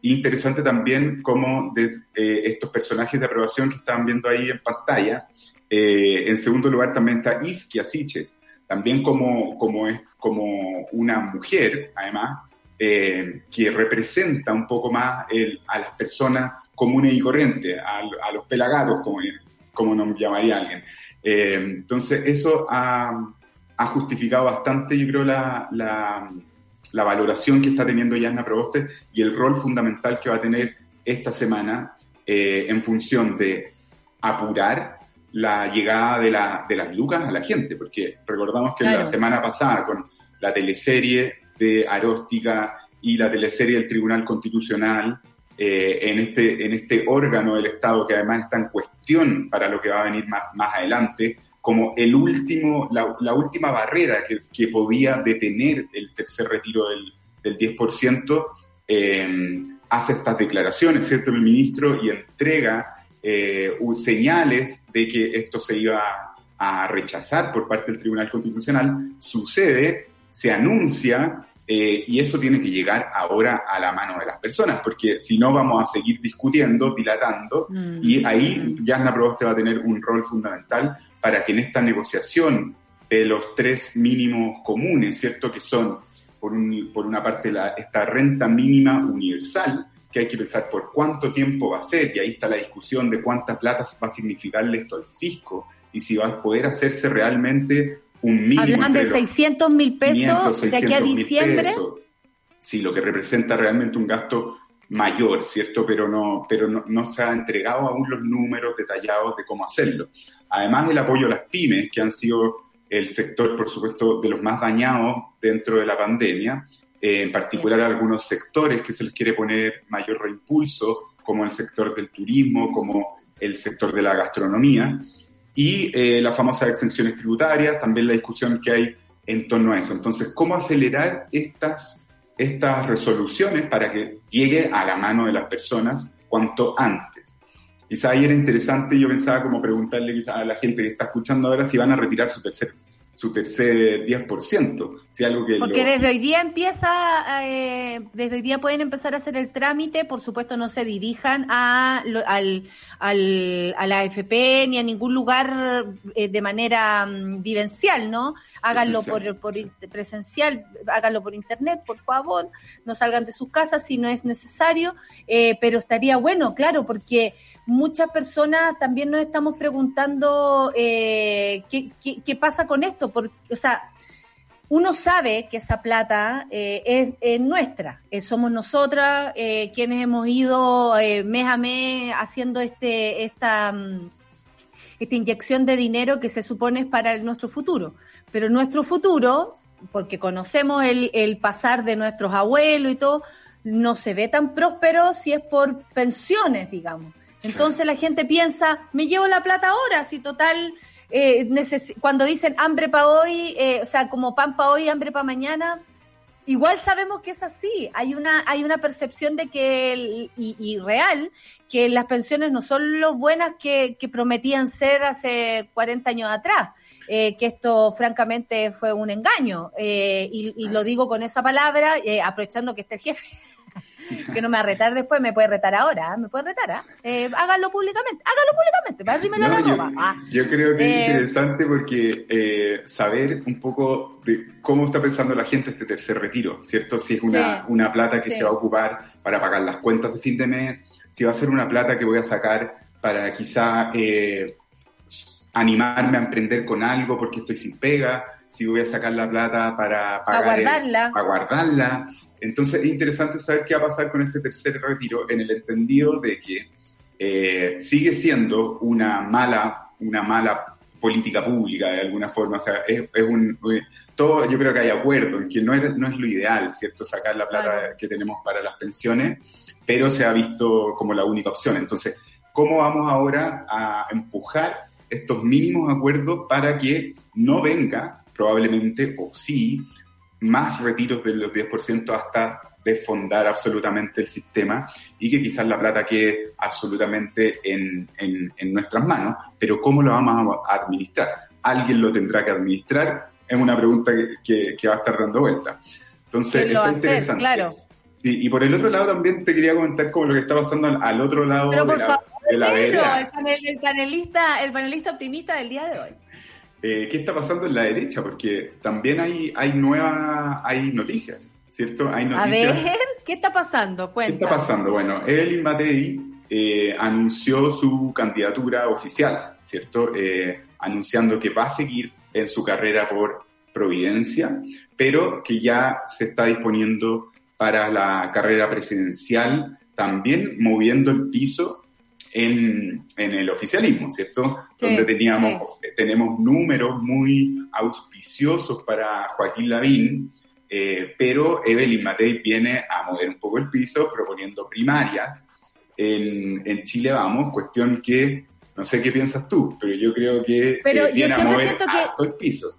Interesante también cómo de, estos personajes de aprobación que estaban viendo ahí en pantalla, eh, en segundo lugar también está Isquia Siches, también como, como, es, como una mujer, además, eh, que representa un poco más el, a las personas comunes y corrientes, a, a los pelagatos, como, como nos llamaría alguien. Eh, entonces, eso ha, ha, justificado bastante, yo creo, la, la, la valoración que está teniendo Yasna Proboste y el rol fundamental que va a tener esta semana eh, en función de apurar la llegada de, la, de las lucas a la gente, porque recordamos que la semana pasada con la teleserie de Aróstica y la teleserie del Tribunal Constitucional, eh, en, este, en este órgano del Estado que además está en cuestión para lo que va a venir más, más adelante, como el último, la, la última barrera que, que, podía detener el tercer retiro del, del 10%, eh, hace estas declaraciones, ¿cierto? El ministro y entrega eh, señales de que esto se iba a rechazar por parte del Tribunal Constitucional. Sucede, se anuncia eh, y eso tiene que llegar ahora a la mano de las personas, porque si no vamos a seguir discutiendo, dilatando, mm. y ahí Yasna Proboste va a tener un rol fundamental para que en esta negociación de los tres mínimos comunes, ¿cierto? Que son, por, un, por una parte, la, esta renta mínima universal, que hay que pensar por cuánto tiempo va a ser, y ahí está la discusión de cuánta plata va a significarle esto al fisco, y si va a poder hacerse realmente Hablan de 600 mil pesos de aquí a diciembre. Sí, lo que representa realmente un gasto mayor, ¿cierto? Pero no, pero no, se ha entregado aún los números detallados de cómo hacerlo. Además, el apoyo a las pymes, que han sido el sector, por supuesto, de los más dañados dentro de la pandemia, eh, en particular algunos sectores que se les quiere poner mayor reimpulso, como el sector del turismo, como el sector de la gastronomía y eh, las famosas exenciones tributarias, también la discusión que hay en torno a eso. Entonces, ¿cómo acelerar estas, estas resoluciones para que llegue a la mano de las personas cuanto antes? Quizá ahí era interesante, yo pensaba como preguntarle a la gente que está escuchando ahora si van a retirar su tercer su tercer 10%. Si algo que Porque desde hoy día empieza, eh, desde hoy día pueden empezar a hacer el trámite, por supuesto no se dirijan a, al, al, a la AFP ni a ningún lugar eh, de manera um, vivencial, ¿no? Háganlo por, por presencial, háganlo por internet, por favor, no salgan de sus casas si no es necesario, eh, pero estaría bueno, claro, porque muchas personas también nos estamos preguntando eh, ¿qué, qué, qué, pasa con esto, porque, o sea, uno sabe que esa plata eh, es, nuestra, eh, somos nosotras eh, quienes hemos ido mes a mes haciendo este esta, mm, esta inyección de dinero que se supone es para nuestro futuro. Pero nuestro futuro, porque conocemos el, el pasar de nuestros abuelos y todo, no se ve tan próspero si es por pensiones, digamos. Entonces la gente piensa, me llevo la plata ahora, si total eh, cuando dicen hambre para hoy, eh, o sea, como pan para hoy, hambre para mañana, igual sabemos que es así. Hay una, hay una percepción de que, y, real, que las pensiones no son lo buenas que, prometían ser hace 40 años atrás. Eh, que esto francamente fue un engaño. y, y, lo digo con esa palabra, aprovechando que este jefe <laughs> que no me va a retar después, me puede retar ahora, ¿ah? me puede retar, ¿ah? ¿eh? háganlo públicamente, háganlo públicamente, para dímelo no, la yo, ah. yo creo que es eh, interesante porque eh, saber un poco de cómo está pensando la gente este tercer retiro, ¿cierto? Si es una, una plata que se va a ocupar para pagar las cuentas de fin de mes, si va a ser una plata que voy a sacar para quizá eh, animarme a emprender con algo porque estoy sin pega, si voy a sacar la plata para pagar guardarla. para guardarla. Entonces es interesante saber qué va a pasar con este tercer retiro en el entendido de que eh, sigue siendo una mala, una mala política pública de alguna forma. O sea, es, un, eh, todo, yo creo que hay acuerdo en que no es, no es lo ideal, ¿cierto? Sacar la plata que tenemos para las pensiones, pero se ha visto como la única opción. Entonces, ¿cómo vamos ahora a empujar estos mínimos acuerdos para que no venga probablemente, o sí, más retiros del 10% hasta desfondar absolutamente el sistema y que quizás la plata quede absolutamente en, en, nuestras manos, pero ¿cómo lo vamos a administrar? ¿Alguien lo tendrá que administrar? Es una pregunta que, que, va a estar dando vuelta. Entonces, es interesante. Claro. Sí, y por el otro lado también te quería comentar como lo que está pasando al, otro lado de, la, de la El, el, panelista, el panelista optimista del día de hoy. Eh, qué está pasando en la derecha, porque también hay, hay nuevas, hay noticias, ¿cierto? Hay noticias. A ver, <laughs> ¿qué está pasando? Cuenta. ¿Qué está pasando? Bueno, Evelyn Matei eh, anunció su candidatura oficial, ¿cierto? Eh, anunciando que va a seguir en su carrera por Providencia, pero que ya se está disponiendo para la carrera presidencial, también moviendo el piso en, en el oficialismo, ¿cierto? Donde teníamos, tenemos números muy auspiciosos para Joaquín Lavín, eh, pero Evelyn Matei viene a mover un poco el piso proponiendo primarias en, en Chile Vamos, cuestión que no sé qué piensas tú, pero yo creo que pero eh, viene a mover que... el piso.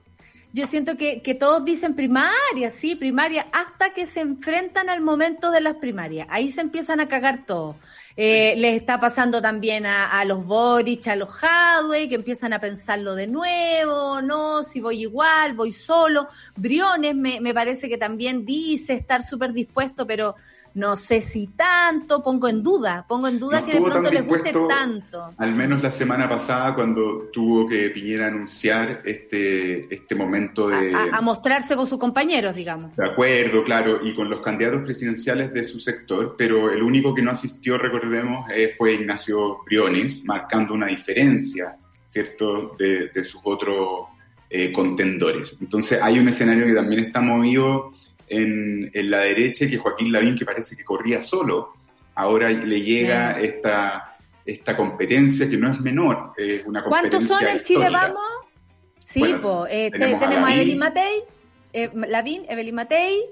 Yo siento que, que, todos dicen primaria, sí, primaria, hasta que se enfrentan al momento de las primarias. Ahí se empiezan a cagar todos. Eh, les está pasando también a, los Boric, a los Hadway, que empiezan a pensarlo de nuevo, no, si voy igual, voy solo. Briones me, me parece que también dice estar súper dispuesto, pero no sé si tanto, pongo en duda, pongo en duda que de pronto les guste tanto. Al menos la semana pasada cuando tuvo que Piñera anunciar este, este momento de... A, mostrarse con sus compañeros, digamos. De acuerdo, claro, y con los candidatos presidenciales de su sector, pero el único que no asistió, recordemos, eh, fue Ignacio Briones, marcando una diferencia, ¿cierto?, de, de sus otros eh, contendores. Entonces hay un escenario que también está movido en, la derecha que Joaquín Lavín, que parece que corría solo, ahora le llega esta, esta competencia que no es menor. Es una ¿Cuántos son en Chile Vamos? Sí, eh, tenemos, a, Evelyn Matei, eh, Lavín, Evelyn Matei,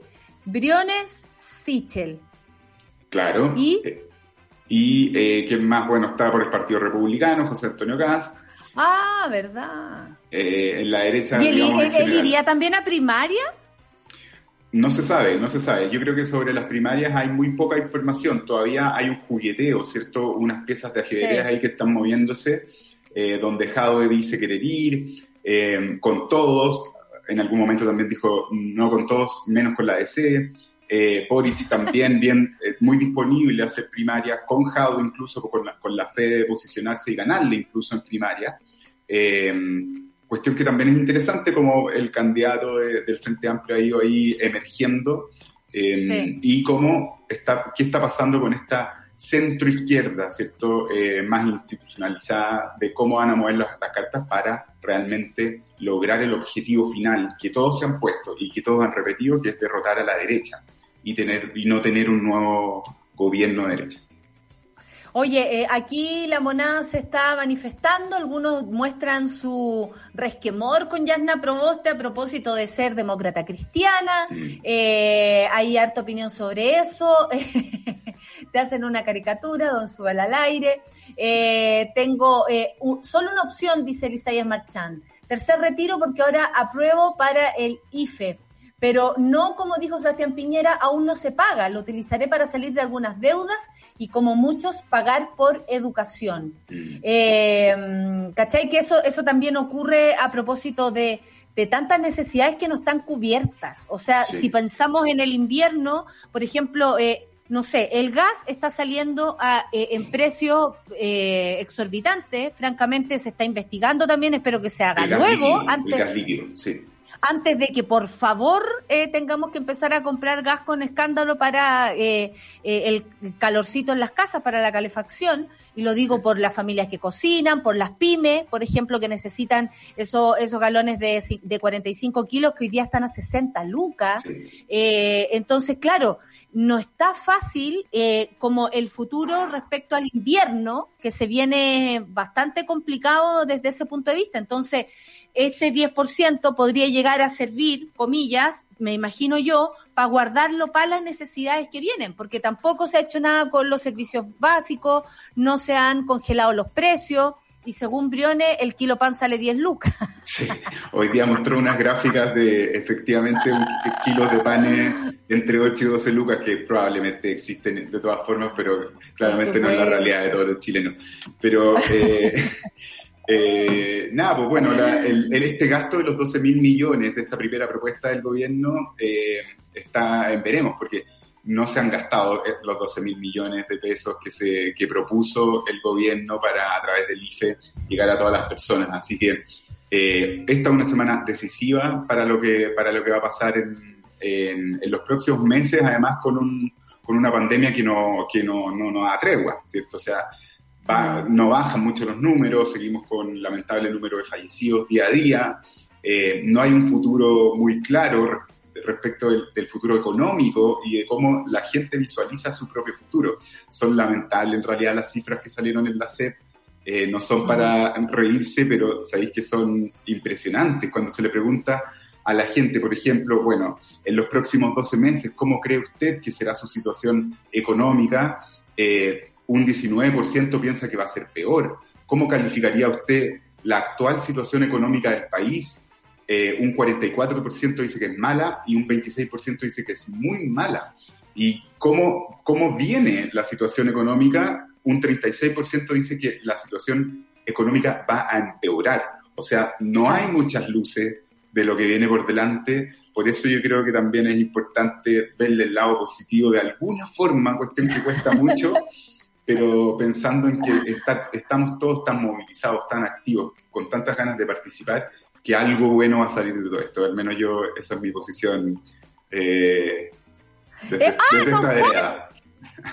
Briones, Sichel. Claro. Y, eh, y eh, ¿quién más? Bueno, está por el Partido Republicano, José Antonio Gas. Ah, verdad. en la derecha. ¿Y él iría también a primaria? No se sabe, no se sabe. Yo creo que sobre las primarias hay muy poca información. Todavía hay un jugueteo, ¿cierto? Unas piezas de ajedrez ahí que están moviéndose, eh, donde Jadwe dice querer ir, eh, con todos. En algún momento también dijo no con todos, menos con la DC. Eh, Boric <laughs> también bien, eh, muy disponible a hacer primarias, con Jadwe incluso con la, con la fe de posicionarse y ganarle incluso en primaria. Cuestión que también es interesante como el candidato del Frente Amplio ha ido ahí emergiendo em, y cómo está, qué está pasando con esta centro izquierda, ¿cierto? Eh, más institucionalizada de cómo van a mover las, las, cartas para realmente lograr el objetivo final que todos se han puesto y que todos han repetido, que es derrotar a la derecha y tener y no tener un nuevo gobierno de derecha. Oye, eh, aquí la monada se está manifestando, algunos muestran su resquemor con Yasna Proboste a propósito de ser demócrata cristiana, eh, hay harta opinión sobre eso, <laughs> te hacen una caricatura, don Subal al aire, eh, tengo eh, solo una opción, dice Elisayas Marchand, tercer retiro porque ahora apruebo para el IFE pero no, como dijo Sebastián Piñera, aún no se paga, lo utilizaré para salir de algunas deudas y como muchos pagar por educación. Mm. Eh, ¿Cachai? Que eso, eso también ocurre a propósito de, de tantas necesidades que no están cubiertas. O sea, si pensamos en el invierno, por ejemplo, eh, no sé, el gas está saliendo a, eh, en precio eh, exorbitante, francamente se está investigando también, espero que se haga luego. antes, gas líquido, sí antes de que por favor eh, tengamos que empezar a comprar gas con escándalo para eh, eh, el calorcito en las casas, para la calefacción, y lo digo por las familias que cocinan, por las pymes, por ejemplo, que necesitan esos, esos galones de, de 45 kilos que hoy día están a 60 lucas. entonces, claro, no está fácil como el futuro respecto al invierno, que se viene bastante complicado desde ese punto de vista. Entonces, este 10% podría llegar a servir, comillas, me imagino yo, para guardarlo para las necesidades que vienen, porque tampoco se ha hecho nada con los servicios básicos, no se han congelado los precios, y según Brione, el kilo pan sale 10 lucas. <laughs> Sí, hoy día mostró unas gráficas de efectivamente un kilo de pan entre 8 y 12 lucas que probablemente existen de todas formas, pero claramente no es la realidad de todos los chilenos. Pero eh, <laughs> eh, nada, pues bueno, el, este gasto de los 12 mil millones de esta primera propuesta del gobierno eh, está en veremos, porque no se han gastado eh, los 12 mil millones de pesos que, se, que propuso el gobierno para a través del IFE llegar a todas las personas. Así que eh, esta es una semana decisiva para lo que, para lo que va a pasar en, en, en los próximos meses, además con, un, con una pandemia que no, que no, no nos atregua, ¿cierto? O sea, no bajan mucho los números, seguimos con lamentable número de fallecidos día a día, eh, no hay un futuro muy claro respecto del, futuro económico y de cómo la gente visualiza su propio futuro. Son lamentables en realidad las cifras que salieron en la SEP, eh, no son para reírse, pero sabéis que son impresionantes. Cuando se le pregunta a la gente, por ejemplo, bueno, en los próximos 12 meses, ¿cómo cree usted que será su situación económica? Eh, un 19% piensa que va a ser peor. ¿Cómo calificaría usted la actual situación económica del país? Eh, un 44% dice que es mala y un 26% dice que es muy mala. ¿Y cómo, cómo viene la situación económica? Un 36% dice que la situación económica va a empeorar. O sea, no hay muchas luces de lo que viene por delante. Por eso yo creo que también es importante verle el lado positivo de alguna forma, cuestión que cuesta mucho, <laughs> pero pensando en que estamos todos tan movilizados, tan activos, con tantas ganas de participar, que algo bueno va a salir de todo esto. Al menos yo, esa es mi posición. Eh, desde, eh, ah, don Juan,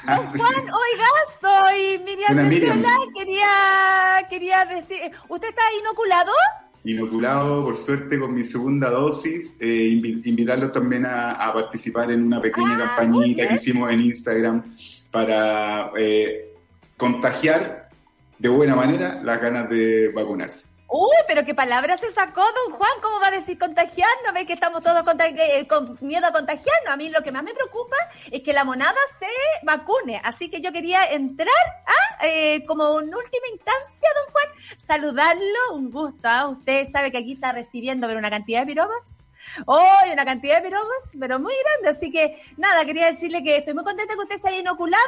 don <laughs> Juan, oiga, soy Miriam, Miriam. Quería, quería decir, ¿usted está inoculado? Inoculado, por suerte, con mi segunda dosis. Eh, invitarlo también a, participar en una pequeña ah, campañita que hicimos en Instagram para eh, contagiar de buena manera las ganas de vacunarse. Uy, pero qué palabra se sacó, don Juan. ¿Cómo va a decir contagiarnos? ¿Ves que estamos todos eh, con miedo a contagiarnos? A mí lo que más me preocupa es que la monada se vacune. Así que yo quería entrar ¿ah? eh, como una última instancia, don Juan, saludarlo. Un gusto. ¿ah? Usted sabe que aquí está recibiendo ver una cantidad de piromas Hoy una cantidad de piromos, pero muy grande. Así que nada, quería decirle que estoy muy contenta que usted se haya inoculado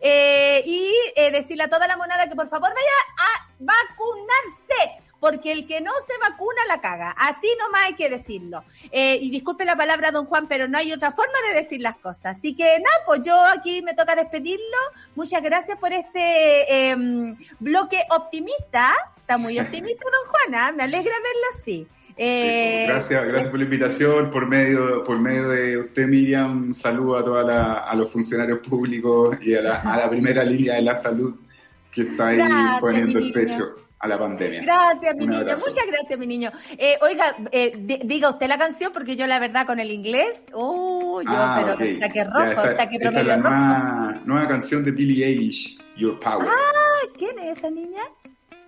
eh, y eh, decirle a toda la monada que por favor vaya a vacunarse. Porque el que no se vacuna la caga. Así nomás hay que decirlo. Eh, y disculpe la palabra, don Juan, pero no hay otra forma de decir las cosas. Así que nada, pues yo aquí me toca despedirlo. Muchas gracias por este em, bloque optimista. Está muy optimista, don Juan. ¿ah? Me alegra verlo así. Eh, gracias, gracias por la invitación, por medio, por medio de usted, Miriam, un saludo a toda a los funcionarios públicos y a la, a la primera línea de la salud que está ahí poniendo el pecho a la pandemia. Gracias, mi niño. Muchas gracias, mi niño. Eh, oiga, eh, diga usted la canción porque yo la verdad con el inglés, oh, yo ah, pero okay. saque rojo, esta es la rojo. Nueva, nueva, canción de Billie Eilish, Your Power. Ah, ¿quién es esa niña?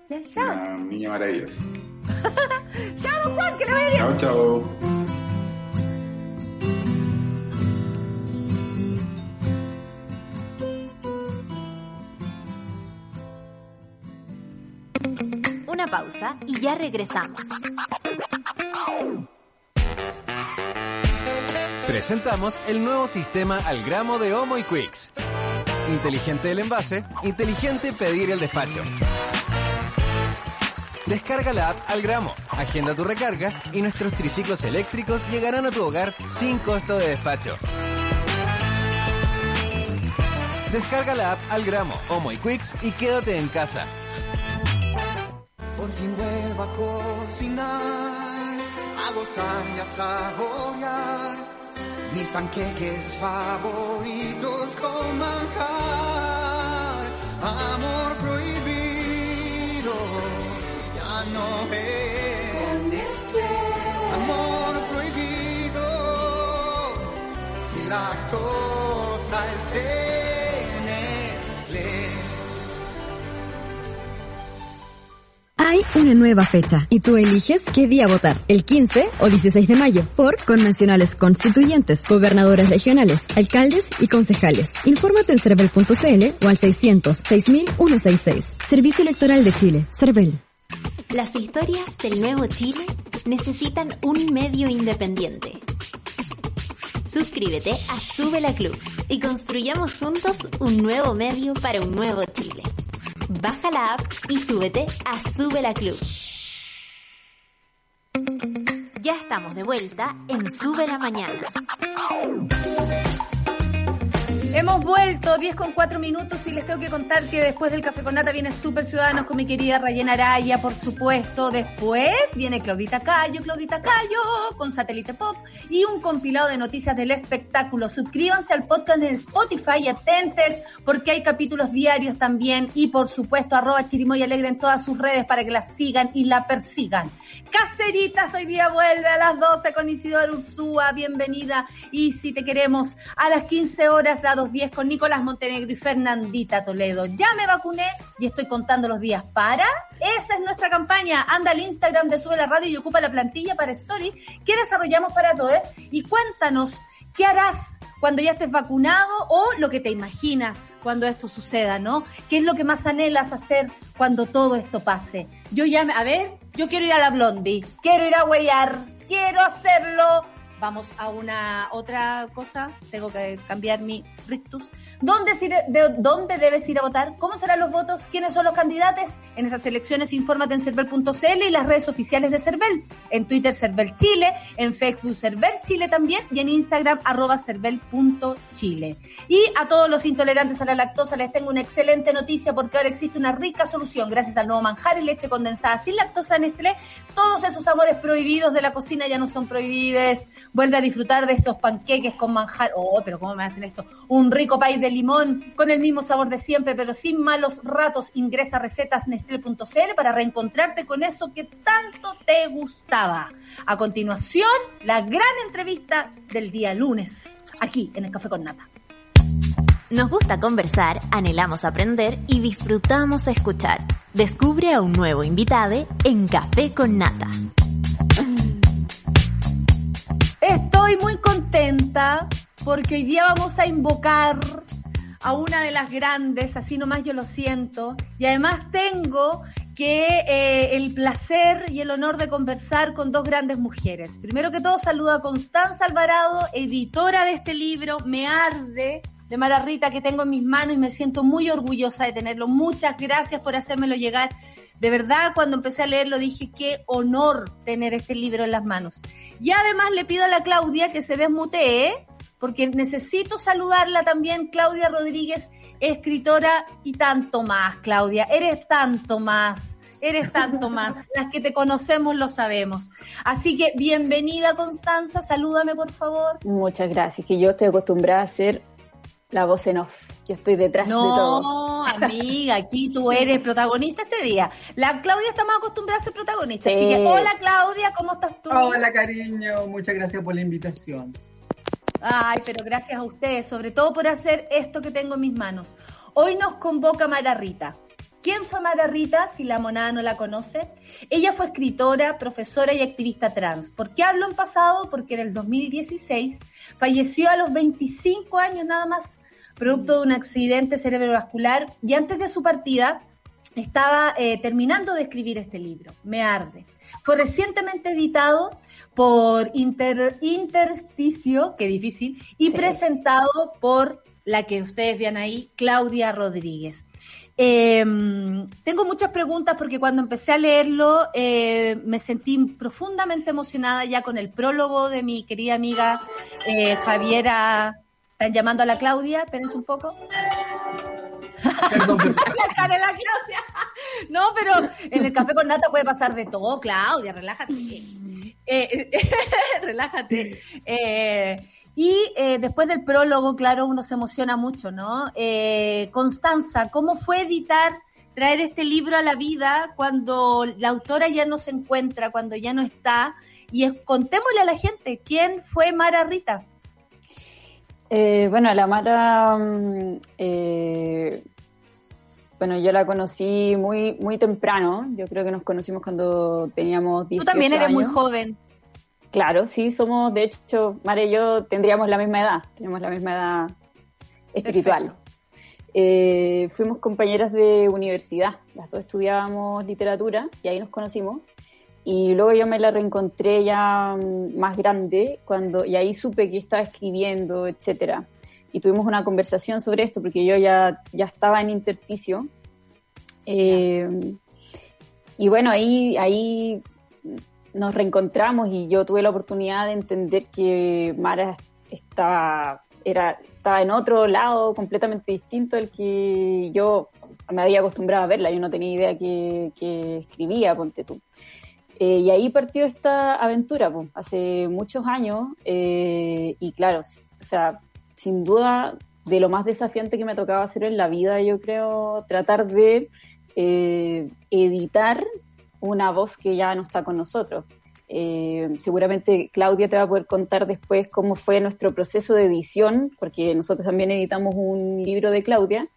Ya. Una niña maravillosa. Chao, don Juan, que le vaya bien. Chao, chao. Una pausa y ya regresamos. Presentamos el nuevo sistema al gramo de Homo y Quicks. Inteligente el envase, inteligente pedir el despacho. Descarga la app al gramo, agenda tu recarga y nuestros triciclos eléctricos llegarán a tu hogar sin costo de despacho. Descarga la app al gramo, Homo y Quicks y quédate en casa. Por fin vuelvo a cocinar, a gozar y a saborear mis panqueques favoritos con manjar. Amor prohibido, no es. Amor prohibido, si. Hay una nueva fecha y tú eliges qué día votar, el 15 o 16 de mayo, por convencionales constituyentes, gobernadores regionales, alcaldes y concejales. Infórmate en cervel.cl o al 600 6166. Servicio Electoral de Chile, Cervel. Las historias del nuevo Chile necesitan un medio independiente. Suscríbete a Sube la Club y construyamos juntos un nuevo medio para un nuevo Chile. Baja la app y súbete a Sube la Club. Ya estamos de vuelta en Sube la Mañana. Hemos vuelto 10 con 4 minutos y les tengo que contar que después del Café con Nata viene Super Ciudadanos con mi querida Rayena Araya, por supuesto. Después viene Claudita Cayo, Claudita Cayo con Satélite Pop y un compilado de noticias del espectáculo. Suscríbanse al podcast en Spotify y atentes porque hay capítulos diarios también y por supuesto arroba Chirimoy Alegre en todas sus redes para que la sigan y la persigan. Caseritas hoy día vuelve a las 12 con Isidoro Ursúa, bienvenida. Y si te queremos a las 15 horas, la 2.10 con Nicolás Montenegro y Fernandita Toledo. Ya me vacuné y estoy contando los días para. Esa es nuestra campaña. Anda al Instagram de Sube la Radio y ocupa la plantilla para Story que desarrollamos para todos. Y cuéntanos, ¿qué harás? cuando ya estés vacunado o lo que te imaginas cuando esto suceda, ¿no? ¿Qué es lo que más anhelas hacer cuando todo esto pase? Yo ya, a ver, yo quiero ir a la Blondie, quiero ir a huellar, quiero hacerlo. Vamos a una otra cosa, tengo que cambiar mi rictus. ¿Dónde, de, ¿Dónde debes ir a votar? ¿Cómo serán los votos? ¿Quiénes son los candidatos? En esas elecciones infórmate en cervel.cl y las redes oficiales de Cervel. En Twitter Cervel Chile, en Facebook Cervel Chile también y en Instagram arroba cervel.chile. Y a todos los intolerantes a la lactosa les tengo una excelente noticia porque ahora existe una rica solución gracias al nuevo manjar y leche condensada sin lactosa Nestlé. Todos esos amores prohibidos de la cocina ya no son prohibidos. Vuelve a disfrutar de esos panqueques con manjar. Oh, pero ¿cómo me hacen esto? Un rico país de limón con el mismo sabor de siempre, pero sin malos ratos. Ingresa a recetasnestle.cl para reencontrarte con eso que tanto te gustaba. A continuación, la gran entrevista del día lunes, aquí en el Café con Nata. Nos gusta conversar, anhelamos aprender y disfrutamos escuchar. Descubre a un nuevo invitado en Café con Nata. Estoy muy contenta porque hoy día vamos a invocar a una de las grandes, así nomás yo lo siento, y además tengo que eh, el placer y el honor de conversar con dos grandes mujeres. Primero que todo saludo a Constanza Alvarado, editora de este libro, Me Arde, de Mara Rita, que tengo en mis manos y me siento muy orgullosa de tenerlo. Muchas gracias por hacérmelo llegar. De verdad, cuando empecé a leerlo dije qué honor tener este libro en las manos. Y además le pido a la Claudia que se desmutee, porque necesito saludarla también, Claudia Rodríguez, escritora y tanto más, Claudia, eres tanto más. eres tanto más. <laughs> Las que te conocemos lo sabemos. Así que bienvenida Constanza, salúdame por favor. Muchas gracias, que yo estoy acostumbrada a ser la voz en off. Yo estoy detrás de todo. No, amiga, aquí tú <laughs> eres protagonista este día. La Claudia está más acostumbrada a ser protagonista. Así que, hola Claudia, ¿cómo estás tú? Hola cariño, muchas gracias por la invitación. Ay, pero gracias a ustedes, sobre todo por hacer esto que tengo en mis manos. Hoy nos convoca Mara Rita. ¿Quién fue Mara Rita, si la monada no la conoce? Ella fue escritora, profesora y activista trans. ¿Por qué hablo en pasado? Porque en el 2016 falleció a los 25 años nada más producto de un accidente cerebrovascular, y antes de su partida estaba eh, terminando de escribir este libro, Me Arde. Fue recientemente editado por Inter, Intersticio, qué difícil, y presentado por la que ustedes vean ahí, Claudia Rodríguez. Em, tengo muchas preguntas porque cuando empecé a leerlo eh, me sentí profundamente emocionada ya con el prólogo de mi querida amiga eh, Javiera están llamando a la Claudia, espérense un poco. Perdón, <laughs> la la Claudia. No, pero en el café con nata puede pasar de todo, Claudia, relájate. Eh, <laughs> relájate. Eh, y eh, después del prólogo, claro, uno se emociona mucho, ¿no? Constanza, ¿cómo fue editar, traer este libro a la vida cuando la autora ya no se encuentra, cuando ya no está? Y contémosle a la gente, ¿quién fue Mara Rita? Eh, bueno, la Mara, mm, eh, bueno, yo la conocí muy muy temprano. Yo creo que nos conocimos cuando teníamos 18 Tú también eres muy joven. Claro, sí, somos, de hecho, Mara y yo tendríamos la misma edad, tenemos la misma edad espiritual. Eh, fuimos compañeras de universidad, las dos estudiábamos literatura y ahí nos conocimos. Y luego yo me la reencontré ya mm, más grande cuando, y ahí supe que estaba escribiendo, etcétera. Y tuvimos una conversación sobre esto porque yo ya, ya estaba en intersticio. Eh, y bueno, ahí, ahí nos reencontramos y yo tuve la oportunidad de entender que Mara estaba, era, estaba en otro lado completamente distinto al que yo me había acostumbrado a verla. Yo no tenía idea que, que escribía, ponte tú. Eh, y ahí partió esta aventura, hace muchos años. Eh, y claro, o sea, sin duda de lo más desafiante que me tocaba hacer en la vida, yo creo, tratar de eh, editar una voz que ya no está con nosotros. seguramente Claudia te va a poder contar después cómo fue nuestro proceso de edición, porque nosotros también editamos un libro de Claudia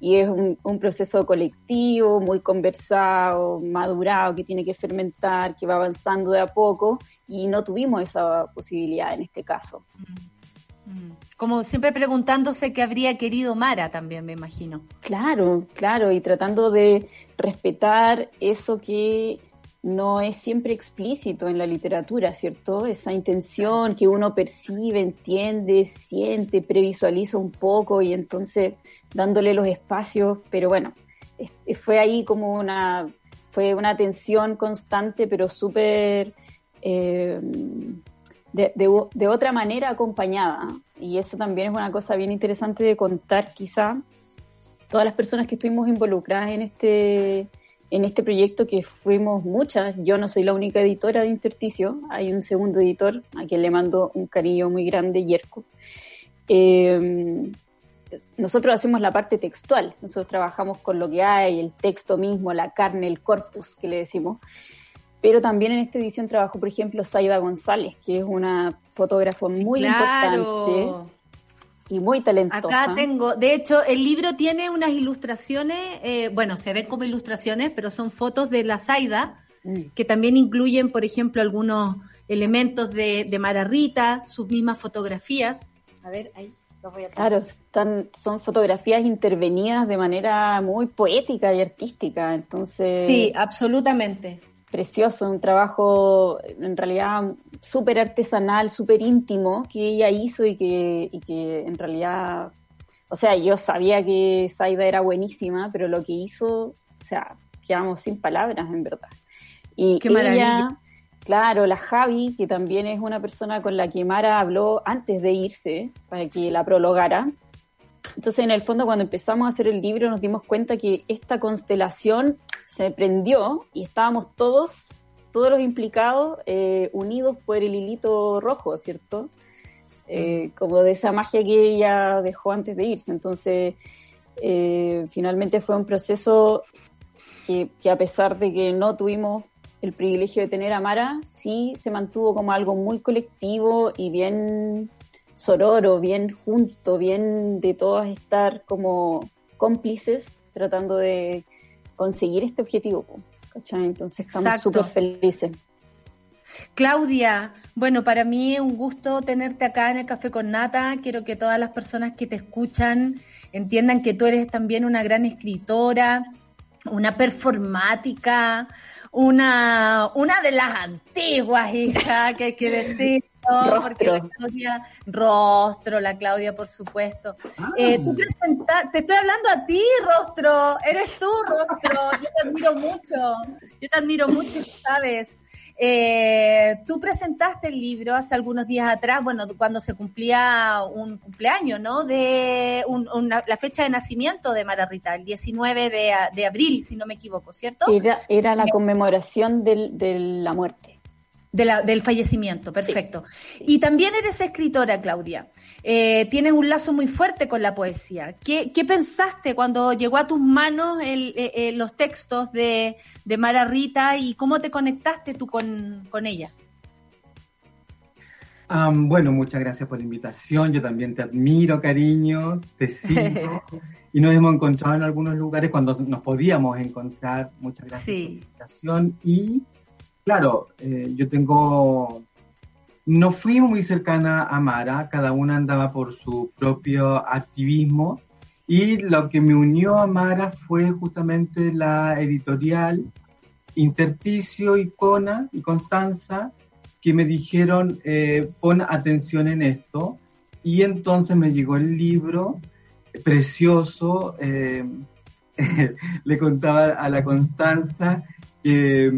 y es un, proceso colectivo, muy conversado, madurado, que tiene que fermentar, que va avanzando de a poco y no tuvimos esa posibilidad en este caso. Mm. Mm. Como siempre preguntándose qué habría querido Mara también, me imagino. Claro, claro, y tratando de respetar eso que no es siempre explícito en la literatura, ¿cierto? Esa intención que uno percibe, entiende, siente, previsualiza un poco y entonces dándole los espacios, pero bueno, fue ahí como una, fue una tensión constante, pero súper eh, de, de, otra manera acompañada. Y eso también es una cosa bien interesante de contar quizá todas las personas que estuvimos involucradas en este en este proyecto que fuimos muchas. Yo no soy la única editora de Interticio, hay un segundo editor a quien le mando un cariño muy grande, Yerko. Eh, nosotros hacemos la parte textual, nosotros trabajamos con lo que hay, el texto mismo, la carne, el corpus que le decimos. Pero también en esta edición trabajó, por ejemplo, Saida González, que es una fotógrafa muy importante y muy talentosa. Acá tengo, de hecho, el libro tiene unas ilustraciones, eh, bueno, se ven como ilustraciones, pero son fotos de la Zaida, mm. que también incluyen, por ejemplo, algunos elementos de, de Mara Rita, sus mismas fotografías. A ver, ahí. Los voy a claro, están, son fotografías intervenidas de manera muy poética y artística, entonces... Sí, absolutamente precioso, un trabajo en realidad súper artesanal, súper íntimo que ella hizo y que, y que en realidad, o sea, yo sabía que Saida era buenísima, pero lo que hizo, o sea, quedamos sin palabras en verdad. Y Qué ella, claro, la Javi, que también es una persona con la que Mara habló antes de irse para que la prologara. Entonces, en el fondo, cuando empezamos a hacer el libro, nos dimos cuenta que esta constelación se prendió y estábamos todos, todos los implicados eh, unidos por el hilito rojo, ¿cierto? Eh, como de esa magia que ella dejó antes de irse. Entonces, eh, finalmente fue un proceso que, que, a pesar de que no tuvimos el privilegio de tener a Mara, sí se mantuvo como algo muy colectivo y bien sororo, bien junto, bien de todos estar como cómplices tratando de conseguir este objetivo. ¿cachai? Entonces estamos súper felices. Claudia, bueno, para mí es un gusto tenerte acá en el Café con Nata. Quiero que todas las personas que te escuchan entiendan que tú eres también una gran escritora, una performática, una, una de las antiguas, hija, que hay que decir. Porque la Claudia, rostro, la Claudia, por supuesto. Ah. Eh, tú presenta, te estoy hablando a ti, rostro, eres tú, rostro. Yo te admiro mucho, yo te admiro mucho, sabes. Eh, tú presentaste el libro hace algunos días atrás, bueno, cuando se cumplía un cumpleaños, ¿no? De un, una, la fecha de nacimiento de Mara Rita, el 19 de, de abril, si no me equivoco, ¿cierto? Era, era la conmemoración del, de la muerte. De la, del fallecimiento, perfecto. Sí. Y también eres escritora, Claudia. Eh, tienes un lazo muy fuerte con la poesía. ¿Qué, qué pensaste cuando llegó a tus manos el, eh, los textos de, de, Mara Rita y cómo te conectaste tú con, con ella? Um, bueno, muchas gracias por la invitación. Yo también te admiro, cariño, te sigo. <laughs> y nos hemos encontrado en algunos lugares cuando nos podíamos encontrar. Muchas gracias sí. por la invitación. Y claro, eh, yo tengo, no fui muy cercana a Mara, cada una andaba por su propio activismo y lo que me unió a Mara fue justamente la editorial Interticio, Icona y Constanza, que me dijeron, eh, pon atención en esto, y entonces me llegó el libro precioso, eh, <laughs> le contaba a la Constanza que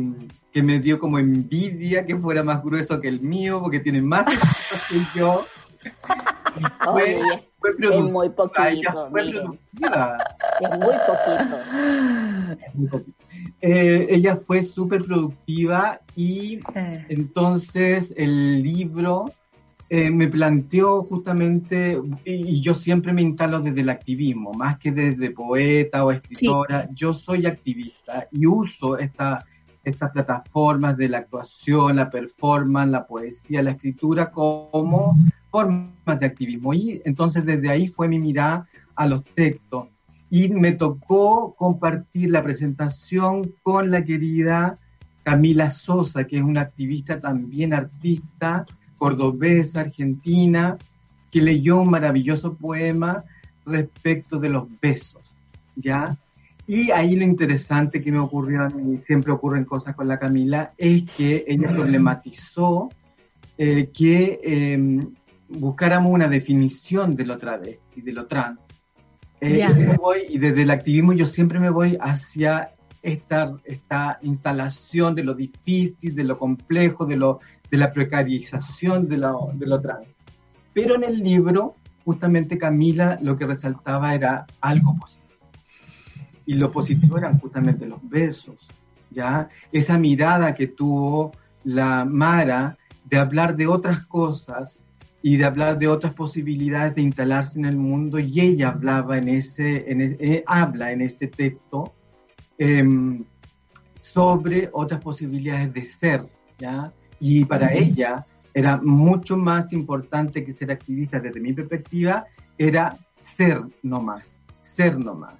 que me dio como envidia que fuera más grueso que el mío, porque tiene más <laughs> que yo. Fue, Oye, fue es muy poquito. Fue productiva. Es muy poquito. Es muy poquito. Eh, ella fue súper productiva y eh. entonces el libro eh, me planteó justamente, y, y, yo siempre me instalo desde el activismo, más que desde poeta o escritora, sí. yo soy activista y uso esta estas plataformas de la actuación, la performance, la poesía, la escritura como formas de activismo. Y entonces desde ahí fue mi mirada a los textos. Y me tocó compartir la presentación con la querida Camila Sosa, que es una activista también artista, cordobesa, argentina, que leyó un maravilloso poema respecto de los besos, ¿ya? Y ahí lo interesante que me ocurrió, y siempre ocurren cosas con la Camila, es que ella problematizó eh, que eh, buscáramos una definición de lo travesti, de lo trans. Eh, yeah. y, voy, y, desde el activismo yo siempre me voy hacia esta, esta instalación de lo difícil, de lo complejo, de, lo, de la precarización de lo, de lo trans. Pero en el libro, justamente Camila lo que resaltaba era algo positivo y lo positivo eran justamente los besos, ¿ya? Esa mirada que tuvo la Mara de hablar de otras cosas y de hablar de otras posibilidades de instalarse en el mundo y ella hablaba en ese, en eh, habla en ese texto eh, sobre otras posibilidades de ser, ¿ya? Y para ella era mucho más importante que ser activista desde mi perspectiva, era ser nomás, ser nomás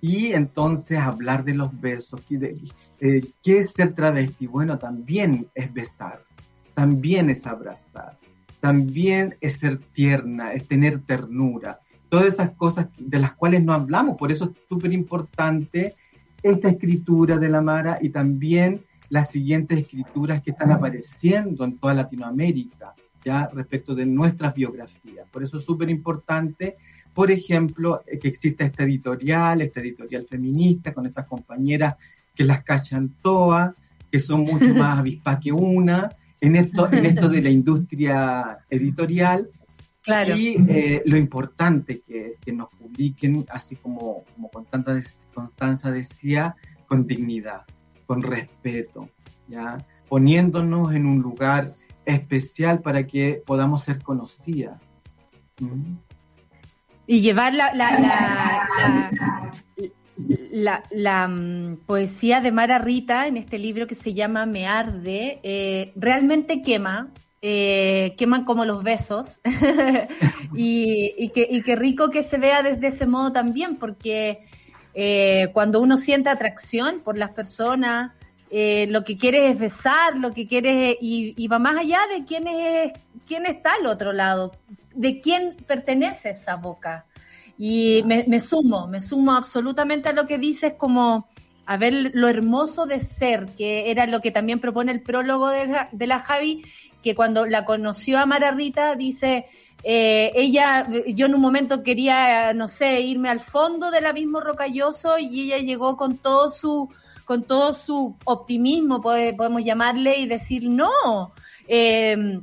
y entonces hablar de los besos. De, eh, ¿Qué es ser travesti? Bueno, también es besar, también es abrazar, también es ser tierna, es tener ternura. Todas esas cosas de las cuales no hablamos, por eso es súper importante esta escritura de la Mara y también las siguientes escrituras que están apareciendo en toda Latinoamérica, ya respecto de nuestras biografías. Por eso es súper importante por ejemplo, que exista esta editorial, esta editorial feminista, con estas compañeras que las cachan todas, que son mucho <laughs> más avispas que una, en esto, en esto de la industria editorial. Claro. Y eh, lo importante que, que, nos publiquen, así como, como con tanta constancia decía, con dignidad, con respeto, ¿ya? poniéndonos en un lugar especial para que podamos ser conocidas. ¿Mm? Y llevar la, la, la, la, mm, poesía de Mara Rita en este libro que se llama Me Arde, eh, realmente quema, eh, queman como los besos. <laughs> y, que, qué rico que se vea desde ese modo también, porque eh, cuando uno siente atracción por las personas, eh, lo que quiere es besar, lo que quiere y, y, va más allá de quién es quién está al otro lado, de quién pertenece esa boca. Y me, me sumo, me sumo absolutamente a lo que dices como a ver lo hermoso de ser, que era lo que también propone el prólogo de la, de la Javi, que cuando la conoció a Mara Rita dice, eh, ella, yo en un momento quería, no sé, irme al fondo del abismo rocalloso y ella llegó con todo su, con todo su optimismo, podemos llamarle, y decir, no, eh,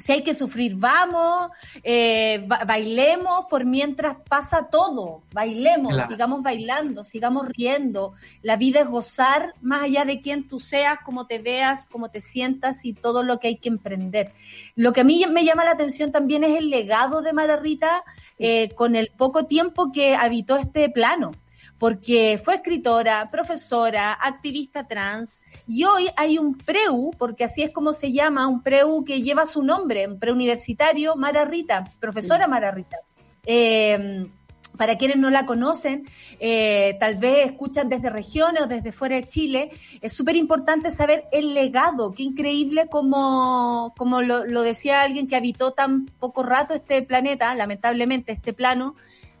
si hay que sufrir, vamos, eh, bailemos por mientras pasa todo, bailemos, sigamos bailando, sigamos riendo. La vida es gozar más allá de quién tú seas, cómo te veas, cómo te sientas y todo lo que hay que emprender. Lo que a mí me llama la atención también es el legado de Margarita eh, con el poco tiempo que habitó este plano porque fue escritora, profesora, activista trans, y hoy hay un PREU, porque así es como se llama, un PREU que lleva su nombre, un preuniversitario, Mara Rita, profesora Mara Rita. Eh, para quienes no la conocen, eh, tal vez escuchan desde regiones o desde fuera de Chile, es súper importante saber el legado, qué increíble como, como lo, lo, decía alguien que habitó tan poco rato este planeta, lamentablemente este plano,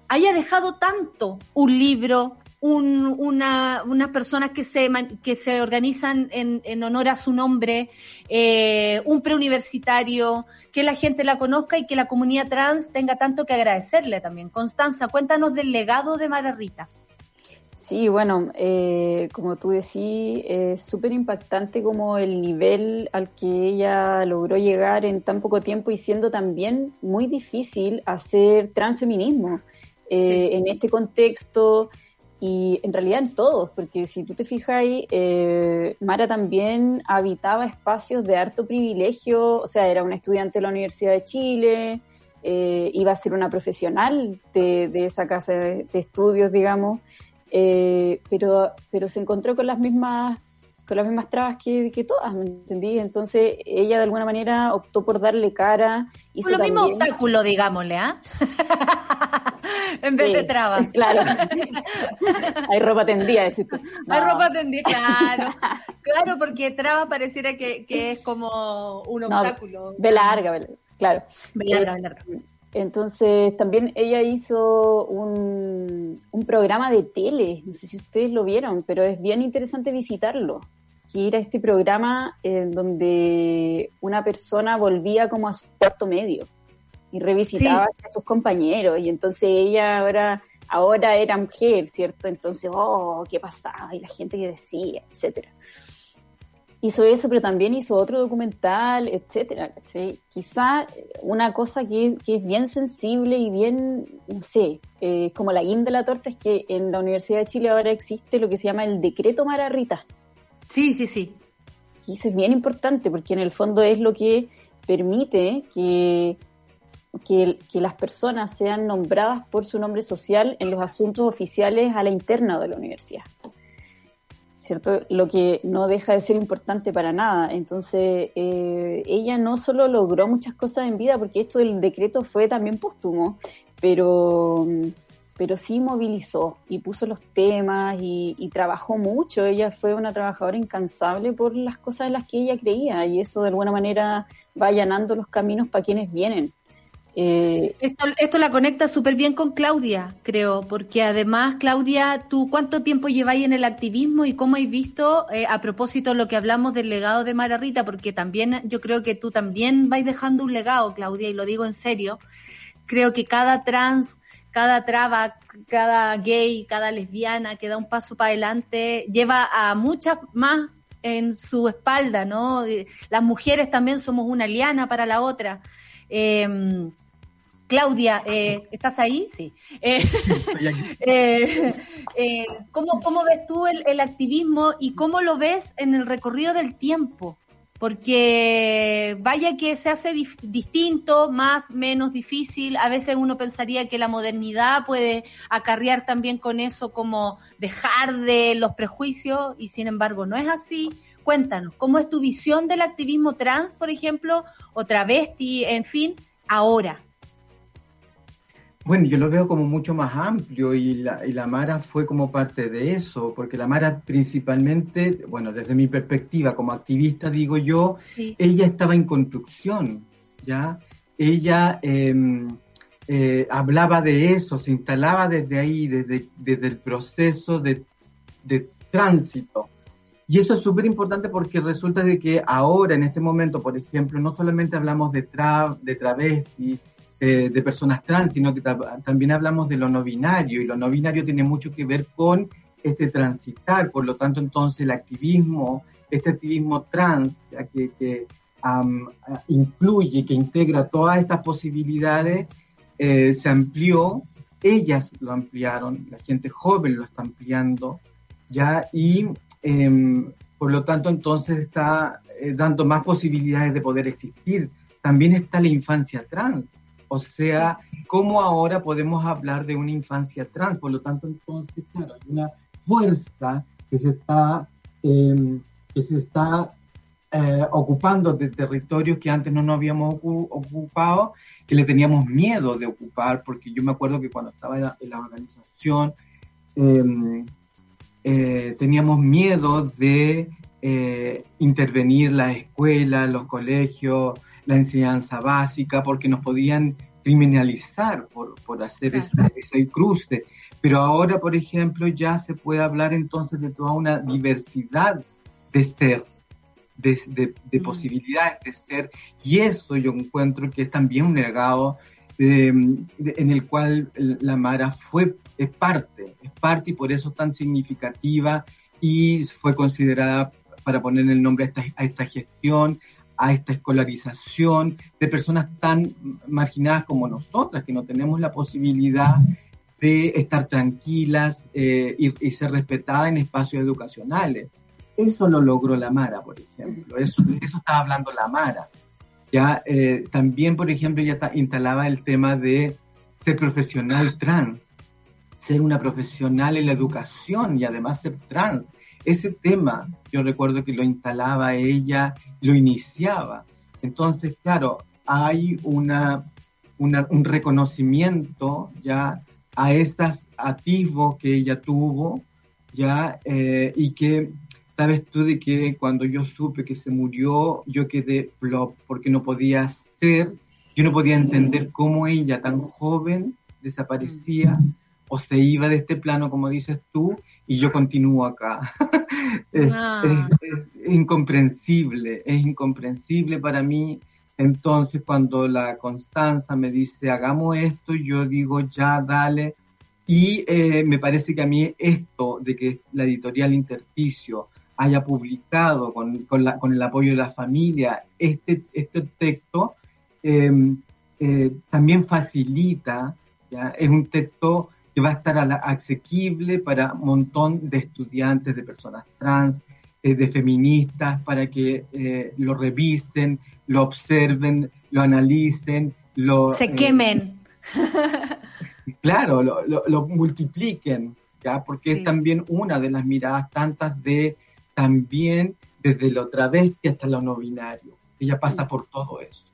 haya dejado tanto un libro, un, una, unas personas que se, que se organizan en, en honor a su nombre, eh, un preuniversitario, que la gente la conozca y que la comunidad trans tenga tanto que agradecerle también. Constanza, cuéntanos del legado de Mara Rita. Sí, bueno, eh, como tú decís, es súper impactante como el nivel al que ella logró llegar en tan poco tiempo y siendo también muy difícil hacer transfeminismo eh, en este contexto y en realidad en todos, porque si tú te fijas ahí, eh, Mara también habitaba espacios de harto privilegio, o sea, era una estudiante de la Universidad de Chile, eh, iba a ser una profesional de, de esa casa de, de estudios, digamos, eh, pero, pero se encontró con las mismas con las mismas trabas que, que todas, ¿me entendí? Entonces ella de alguna manera optó por darle cara. Hizo lo mismo obstáculo, digámosle, ¿ah? <laughs> en vez de trabas. <laughs> Claro. Hay ropa tendida, decís Hay ropa tendida, claro. <laughs> Claro, porque traba pareciera que, que es como un obstáculo. ve larga, ve, claro. Ve larga, ve larga. Entonces, también ella hizo un, un, programa de tele, no sé si ustedes lo vieron, pero es bien interesante visitarlo que era este programa en donde una persona volvía como a su cuarto medio y revisitaba sí. a sus compañeros y entonces ella ahora ahora era mujer, ¿cierto? Entonces, oh, ¿qué pasaba? Y la gente que decía, etcétera. Hizo eso, pero también hizo otro documental, etcétera. ¿cachai? Quizá una cosa que, que, es bien sensible y bien, no sé, eh, como la guinda de la torta es que en la Universidad de Chile ahora existe lo que se llama el decreto Mararrita. Sí, sí, sí. Y eso es bien importante porque en el fondo es lo que permite que, que, que, las personas sean nombradas por su nombre social en los asuntos oficiales a la interna de la universidad. ¿Cierto? Lo que no deja de ser importante para nada. Entonces, eh, ella no solo logró muchas cosas en vida, porque esto del decreto fue también póstumo, pero pero sí movilizó y puso los temas y, y, trabajó mucho. Ella fue una trabajadora incansable por las cosas en las que ella creía y eso de alguna manera va allanando los caminos para quienes vienen. Eh, esto, la conecta súper bien con Claudia, creo, porque además, Claudia, ¿tú cuánto tiempo lleváis en el activismo y cómo has visto, eh, a propósito lo que hablamos del legado de Mara Rita, porque también yo creo que tú también vais dejando un legado, Claudia, y lo digo en serio. Creo que cada trans cada traba, cada gay, cada lesbiana que da un paso para adelante lleva a muchas más en su espalda, ¿no? Las mujeres también somos una liana para la otra. Eh, Claudia, eh, ¿estás ahí? Sí. <laughs> Eh, eh, ¿cómo, ¿cómo, ves tú el, el, activismo y cómo lo ves en el recorrido del tiempo? Porque vaya que se hace distinto, más, menos difícil. A veces uno pensaría que la modernidad puede acarrear también con eso como dejar de los prejuicios y sin embargo no es así. Cuéntanos, ¿cómo es tu visión del activismo trans, por ejemplo, o travesti, en fin, ahora? Bueno, yo lo veo como mucho más amplio y la, y la Mara fue como parte de eso, porque la Mara principalmente, bueno, desde mi perspectiva como activista, digo yo, ella estaba en construcción, ¿ya? Ella eh, eh, hablaba de eso, se instalaba desde ahí, desde, desde el proceso de, de tránsito. Y eso es súper importante porque resulta de que ahora, en este momento, por ejemplo, no solamente hablamos de, tra de travestis, eh, de personas trans, sino que también hablamos de lo no binario, y lo no binario tiene mucho que ver con este transitar, por lo tanto entonces el activismo, este activismo trans, que incluye, que integra todas estas posibilidades, eh, se amplió, ellas lo ampliaron, la gente joven lo está ampliando, ya, y em, por lo tanto entonces está eh, dando más posibilidades de poder existir. También está la infancia trans, o sea, ¿cómo ahora podemos hablar de una infancia trans? Por lo tanto, entonces, claro, hay una fuerza que se está, em, que se está eh, ocupando de territorios que antes no nos habíamos ocupado, que le teníamos miedo de ocupar, porque yo me acuerdo que cuando estaba en la, organización em, eh, teníamos miedo de eh, intervenir las escuelas, los colegios, la enseñanza básica, porque nos podían criminalizar por, por hacer ese, cruce. Pero ahora, por ejemplo, ya se puede hablar entonces de toda una diversidad de ser, de, de, mm. posibilidades de ser, y eso yo encuentro que es también un legado en el cual la Mara fue, es parte, es parte y por eso es tan significativa y fue considerada para poner el nombre a esta, a esta gestión, a esta escolarización de personas tan marginadas como nosotras, que no tenemos la posibilidad de estar tranquilas eh, y, ser respetadas en espacios educacionales. Eso lo logró la Mara, por ejemplo. Eso, eso estaba hablando la Mara. Ya, eh, también, por ejemplo, ya instalaba el tema de ser profesional trans, ser una profesional en la educación y además ser trans ese tema yo recuerdo que lo instalaba ella, lo iniciaba. Entonces, claro, hay una, un reconocimiento ya a esos atisbos que ella tuvo, ya, eh, y que, sabes tú de que cuando yo supe que se murió, yo quedé flop, porque no podía ser, yo no podía entender cómo ella tan joven desaparecía o se iba de este plano, como dices tú, y yo continúo acá. <laughs> Ah. es, incomprensible, es incomprensible para mí. Entonces, cuando la Constanza me dice, hagamos esto, yo digo, ya, dale. Y eh, me parece que a mí esto de que la editorial Intersticio haya publicado con, la, con el apoyo de la familia este, este texto, em, eh, también facilita, ¿ya? es un texto que va a estar asequible para un montón de estudiantes, de personas trans, eh, de feministas, para que eh, lo revisen, lo observen, lo analicen, lo... Se eh, quemen. <laughs> claro, lo, multipliquen, ¿ya? Porque es también una de las miradas tantas de también desde lo travesti hasta lo no binario. Ella pasa por todo eso.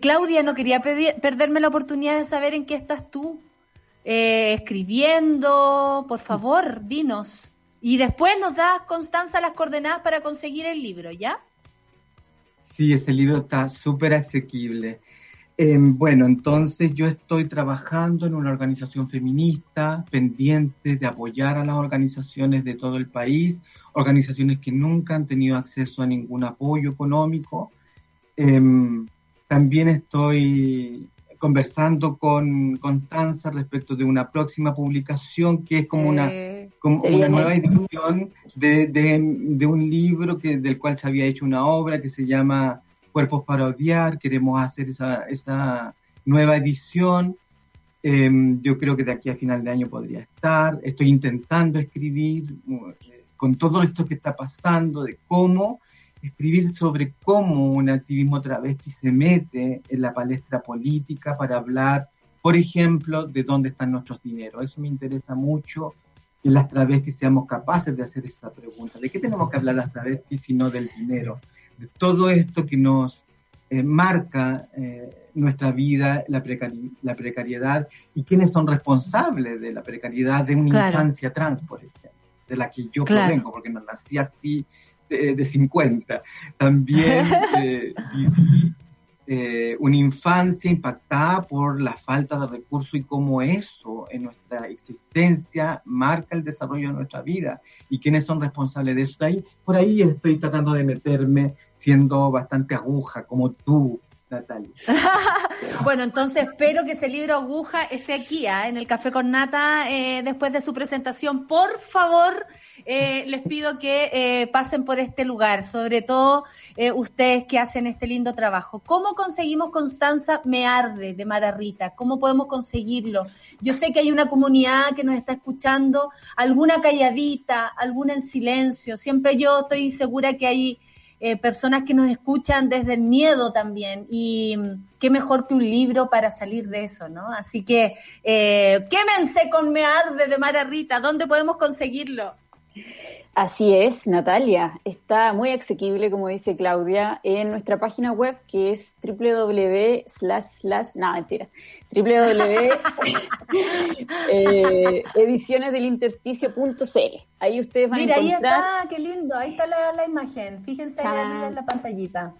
Claudia, no quería perderme la oportunidad de saber en qué estás tú. Eh, escribiendo, por favor, dinos. Y después nos das, Constanza, las coordenadas para conseguir el libro, ¿ya? Sí, ese libro está súper asequible. Em, bueno, entonces yo estoy trabajando en una organización feminista pendiente de apoyar a las organizaciones de todo el país, organizaciones que nunca han tenido acceso a ningún apoyo económico. Em, también estoy conversando con Constanza respecto de una próxima publicación que es como una, eh, como una nueva edición de, de, un libro que, del cual se había hecho una obra que se llama Cuerpos para Odiar. Queremos hacer esa, esa nueva edición. Em, yo creo que de aquí a final de año podría estar. Estoy intentando escribir eh, con todo esto que está pasando, de cómo escribir sobre cómo un activismo travesti se mete en la palestra política para hablar, por ejemplo, de dónde están nuestros dineros. Eso me interesa mucho, que las travestis seamos capaces de hacer esa pregunta. ¿De qué tenemos que hablar las travestis si no del dinero? De todo esto que nos eh, marca eh, nuestra vida, la, la, precariedad y quiénes son responsables de la precariedad de una infancia trans, por ejemplo, de la que yo provengo, porque no nací así de, 50. También <laughs> eh, viví eh, una infancia impactada por la falta de recursos y cómo eso en nuestra existencia marca el desarrollo de nuestra vida y quiénes son responsables de eso. Ahí, por ahí estoy tratando de meterme siendo bastante aguja como tú, Natalia. <laughs> bueno, entonces espero que ese libro aguja esté aquí, ¿ah? en el Café con Nata, eh, después de su presentación. Por favor, eh, les pido que eh, pasen por este lugar, sobre todo ustedes que hacen este lindo trabajo. ¿Cómo conseguimos Constanza Me Arde de Mara Rita? ¿Cómo podemos conseguirlo? Yo sé que hay una comunidad que nos está escuchando, alguna calladita, alguna en silencio. Siempre yo estoy segura que hay personas que nos escuchan desde el miedo también y mm, qué mejor que un libro para salir de eso, ¿no? Así que quémense con Me Arde de Mara Rita, ¿dónde podemos conseguirlo? Así es, Natalia. Está muy asequible, como dice Claudia, en nuestra página web que es www slash no, mentira, www <laughs> eh, edicionesdelintersticio.cl. Ahí ustedes van a encontrar... Mira, ahí está, qué lindo, ahí está la, imagen. Fíjense ahí en la pantallita.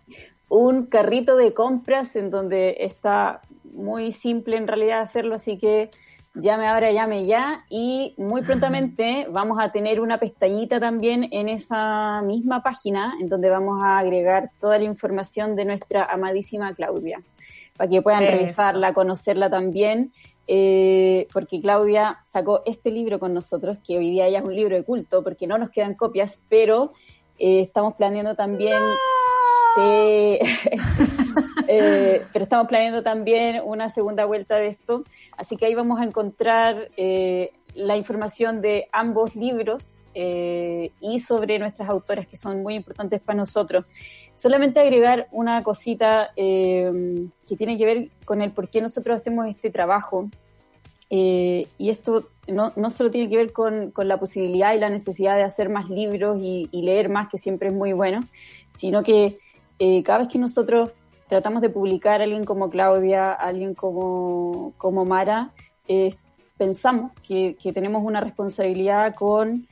Un carrito de compras en donde está muy simple en realidad hacerlo, así que llame ahora, llame ya. Y muy prontamente <laughs> vamos a tener una pestañita también en esa misma página, en donde vamos a agregar toda la información de nuestra amadísima Claudia, para que puedan revisarla, conocerla también. Eh, porque Claudia sacó este libro con nosotros, que hoy día ya es un libro de culto, porque no nos quedan copias, pero eh, estamos planeando también... Sí. <laughs> Eh, pero estamos planeando también una segunda vuelta de esto, así que ahí vamos a encontrar eh, la información de ambos libros eh, y sobre nuestras autoras que son muy importantes para nosotros. Solamente agregar una cosita que tiene que ver con el por qué nosotros hacemos este trabajo. y esto no, no, solo tiene que ver con, con, la posibilidad y la necesidad de hacer más libros y, y leer más, que siempre es muy bueno, sino que cada vez que nosotros tratamos de publicar a alguien como Claudia, alguien como, como Mara, eh, pensamos que, tenemos una responsabilidad con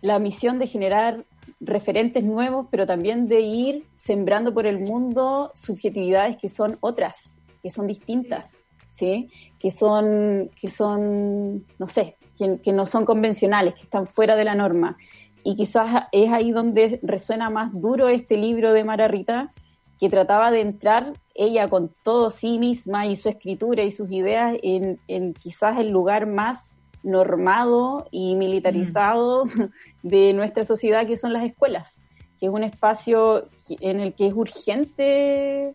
la misión de generar referentes nuevos, pero también de ir sembrando por el mundo subjetividades que son otras, que son distintas, ¿sí? que son, que son no sé, que, que no son convencionales, que están fuera de la norma. Y quizás es ahí donde resuena más duro este libro de Mara Rita, que trataba de entrar ella con todo sí misma y su escritura y sus ideas en, quizás el lugar más normado y militarizado mm. de nuestra sociedad, que son las escuelas, que es un espacio en el que es urgente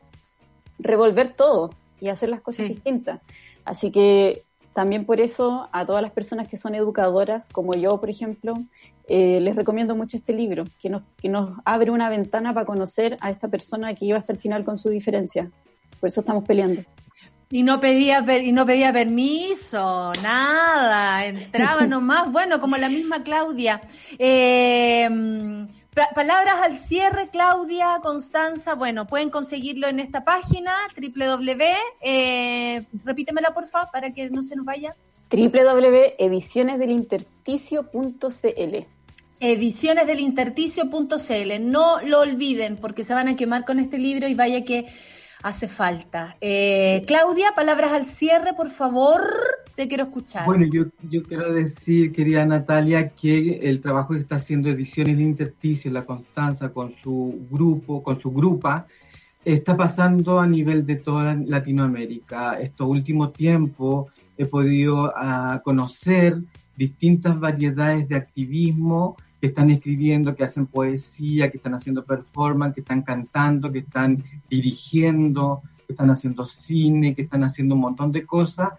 revolver todo y hacer las cosas distintas. Así que también por eso a todas las personas que son educadoras, como yo, por ejemplo, eh, les recomiendo mucho este libro, que nos, que nos abre una ventana para conocer a esta persona que iba hasta el final con su diferencia. Por eso estamos peleando. Y no pedía y no pedía permiso, nada, entraba <laughs> nomás, bueno, como la misma Claudia. Eh, palabras al cierre, Claudia, Constanza, bueno, pueden conseguirlo en esta página, www, eh, repítemela por favor, para que no se nos vaya. www.edicionesdelintersticio.cl edicionesdelinterticio.cl. No lo olviden porque se van a quemar con este libro y vaya que hace falta. Eh, Claudia, palabras al cierre, por favor. Te quiero escuchar. Bueno, yo, yo quiero decir, querida Natalia, que el trabajo que está haciendo Ediciones de Intersticio, la Constanza, con su grupo, con su grupa, está pasando a nivel de toda Latinoamérica. Estos últimos tiempos he podido uh, conocer distintas variedades de activismo que están escribiendo, que hacen poesía, que están haciendo performance, que están cantando, que están dirigiendo que están haciendo cine, que están haciendo un montón de cosas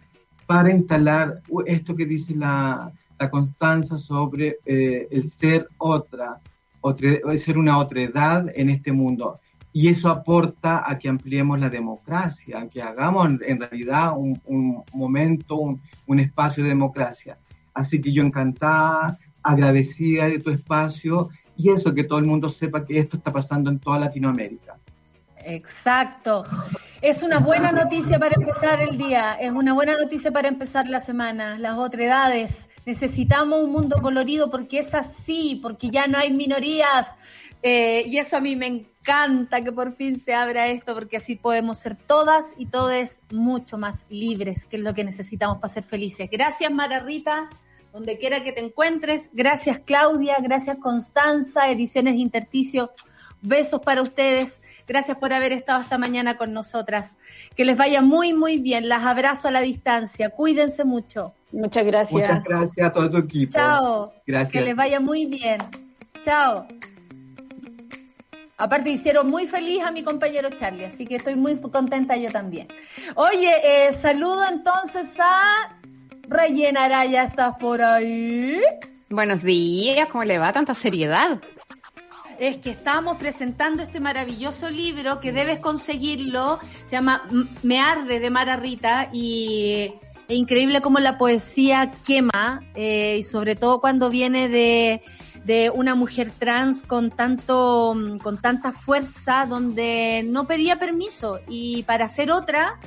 para instalar esto que dice la, la Constanza sobre eh, el ser otra, otra, ser una otra edad en este mundo. Y eso aporta a que ampliemos la democracia, a que hagamos en realidad un, un momento, un, un espacio de democracia. Así que yo encantada, agradecida de tu espacio y eso, que todo el mundo sepa que esto está pasando en toda Latinoamérica. Exacto. Es una buena noticia para empezar el día, es una buena noticia para empezar la semana, las otredades. Necesitamos un mundo colorido porque es así, porque ya no hay minorías. Eh, y eso a mí me encanta que por fin se abra esto, porque así podemos ser todas y todes mucho más libres, que es lo que necesitamos para ser felices. Gracias, Mara Rita donde quiera que te encuentres. Gracias Claudia, gracias Constanza, Ediciones Interticio. Besos para ustedes. Gracias por haber estado esta mañana con nosotras. Que les vaya muy, muy bien. Las abrazo a la distancia. Cuídense mucho. Muchas gracias. Muchas gracias a todo tu equipo. Chao. Gracias. Que les vaya muy bien. Chao. Aparte hicieron muy feliz a mi compañero Charlie, así que estoy muy contenta yo también. Oye, eh, saludo entonces a Rellenará, ya estás por ahí. Buenos días, ¿cómo le va tanta seriedad? Es que estamos presentando este maravilloso libro que debes conseguirlo. Se llama Me Arde de Mara Rita y es increíble cómo la poesía quema eh, y sobre todo cuando viene de, de una mujer trans con tanto con tanta fuerza donde no pedía permiso y para ser otra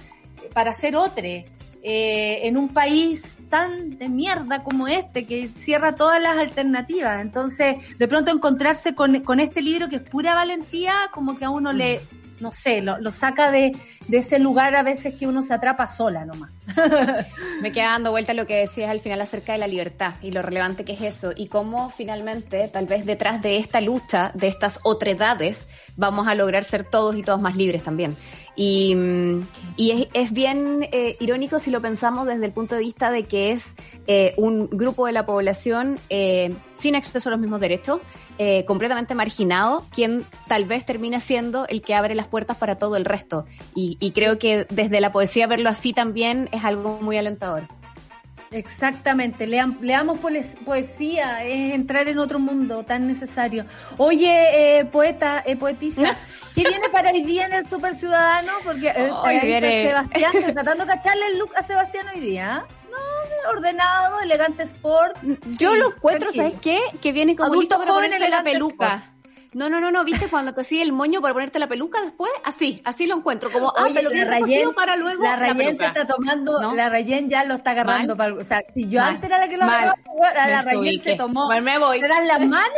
para ser otra eh, en un país tan de mierda como este, que cierra todas las alternativas. Entonces, de pronto encontrarse con, con este libro que es pura valentía, como que a uno le, no sé, lo, lo saca de, de, ese lugar a veces que uno se atrapa sola nomás. <laughs> Me queda dando vuelta lo que decías al final acerca de la libertad y lo relevante que es eso y cómo finalmente, tal vez detrás de esta lucha, de estas otredades, vamos a lograr ser todos y todas más libres también. Y, y es, es, bien eh, irónico si lo pensamos desde el punto de vista de que es eh, un grupo de la población eh, sin acceso a los mismos derechos, eh, completamente marginado, quien tal vez termina siendo el que abre las puertas para todo el resto. Y, y creo que desde la poesía verlo así también es algo muy alentador. Exactamente, Leam, leamos poesía, es entrar en otro mundo tan necesario. Oye, eh, poeta, eh, poetisa, <laughs> ¿qué viene para hoy día en el Super Ciudadano? Porque eh, hoy viene... Sebastián, estoy <laughs> tratando de cacharle el look a Sebastián hoy día. No, ordenado, elegante sport. Yo sí, lo encuentro, ¿sabes qué? Que viene como adulto joven, elegante la peluca. Sport. No, no, no, no, ¿viste cuando te sigue el moño para ponerte la peluca después? Así, así lo encuentro, como, ah, pero bien recogido para luego La Rayen se está tomando, ¿No? la Rayen ya lo está agarrando, para, o sea, si yo Mal. antes era la que lo agarraba, la Rayen se tomó, Mal me voy. te dan las manos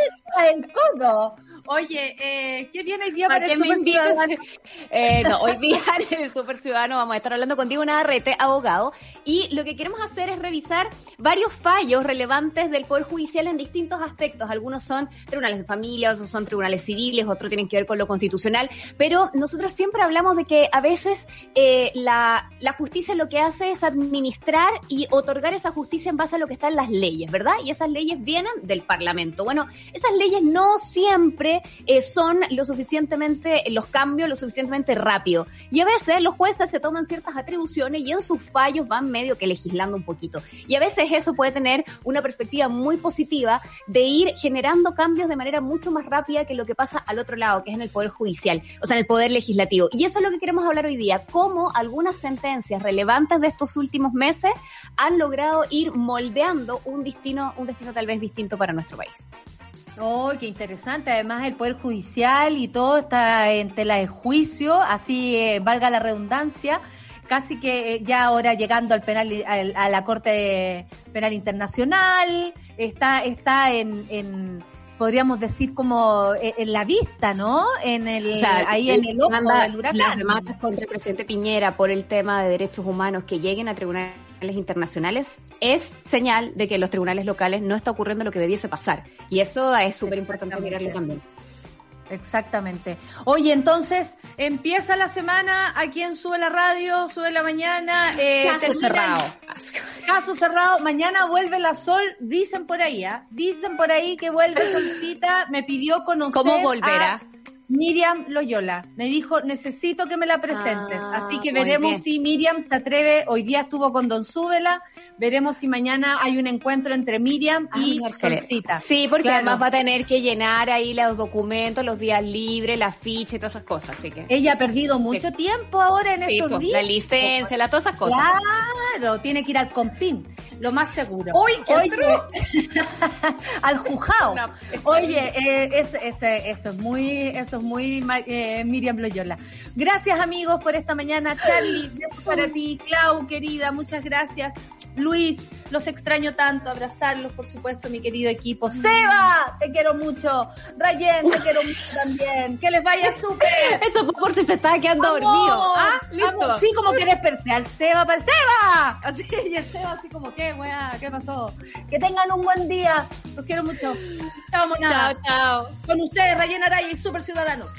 y el codo. Oye, eh, ¿qué viene hoy día para, para el Super Ciudadano? <laughs> Eh, no, hoy día <laughs> en el Super Ciudadano vamos a estar hablando contigo, Navarrete, abogado, y lo que queremos hacer es revisar varios fallos relevantes del Poder Judicial en distintos aspectos. Algunos son tribunales de familia, otros son tribunales civiles, otros tienen que ver con lo constitucional, pero nosotros siempre hablamos de que a veces eh, la, la justicia lo que hace es administrar y otorgar esa justicia en base a lo que está en las leyes, ¿verdad? Y esas leyes vienen del Parlamento. Bueno, esas leyes no siempre eh, son lo suficientemente, los cambios lo suficientemente rápido. Y a veces los jueces se toman ciertas atribuciones y en sus fallos van medio que legislando un poquito. Y a veces eso puede tener una perspectiva muy positiva de ir generando cambios de manera mucho más rápida que lo que pasa al otro lado, que es en el Poder Judicial, o sea, en el Poder Legislativo. Y eso es lo que queremos hablar hoy día, cómo algunas sentencias relevantes de estos últimos meses han logrado ir moldeando un destino, un destino tal vez distinto para nuestro país. Oh, qué interesante. Además, el Poder Judicial y todo está en tela de juicio, así eh, valga la redundancia. Casi que eh, ya ahora llegando al penal, al, a la Corte Penal Internacional, está, está en, en podríamos decir como en, en, la vista, ¿no? En el, o sea, ahí en el ojo del huracán. Las demandas contra el presidente Piñera por el tema de derechos humanos que lleguen a tribunales internacionales es señal de que en los tribunales locales no está ocurriendo lo que debiese pasar. Y eso es súper importante mirarlo también. Exactamente. Oye, entonces empieza la semana aquí en Sube la Radio, Sube la Mañana. Eh, caso cerrado. Caso cerrado. Mañana vuelve la Sol, dicen por ahí, ¿eh? Dicen por ahí que vuelve <gasps> Solcita. Me pidió conocer. ¿Cómo volverá? A, Miriam Loyola. Me dijo, necesito que me la presentes. Ah, Así que veremos si Miriam se atreve. Hoy día estuvo con Don Súbela. Veremos si mañana hay un encuentro entre Miriam y Ay, excelente. Solcita. Sí, porque Claro. además va a tener que llenar ahí los documentos, los días libres, la ficha y todas esas cosas. Así que. Ella ha perdido mucho tiempo ahora en Sí, estos pues, días. la licencia, la- todas esas cosas. Claro, tiene que ir al compín, lo más seguro. Uy, qué Oye, <laughs> al jujao. No, Oye, eh, es- ese- eso es muy, eso es muy eh, Miriam Loyola. Gracias amigos por esta mañana. Charlie, <gasps> besos para ti. Clau, querida, muchas gracias. Luis, los extraño tanto. Abrazarlos, por supuesto, mi querido equipo. Seba, te quiero mucho. Rayen, te quiero mucho <laughs> también. Que les vaya súper. Eso fue por si te estaba quedando dormido. Ah, listo. sí, como que desperté al Seba para ¡Seba! Así, y el Seba así como, ¿qué, weá? ¿Qué pasó? Que tengan un buen día. Los quiero mucho. Chao, monada. Chao, chao. Con ustedes, Rayen Araya y Super Ciudadanos.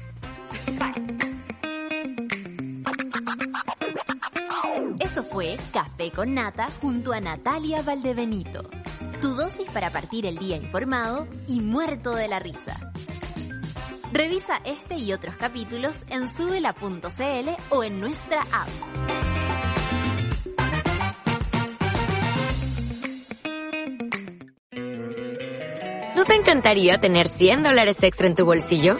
Eso fue Café con Nata junto a Natalia Valdebenito. Tu dosis para partir el día informado y muerto de la risa. Revisa este y otros capítulos en subela.cl o en nuestra app. ¿No te encantaría tener 100 dólares extra en tu bolsillo?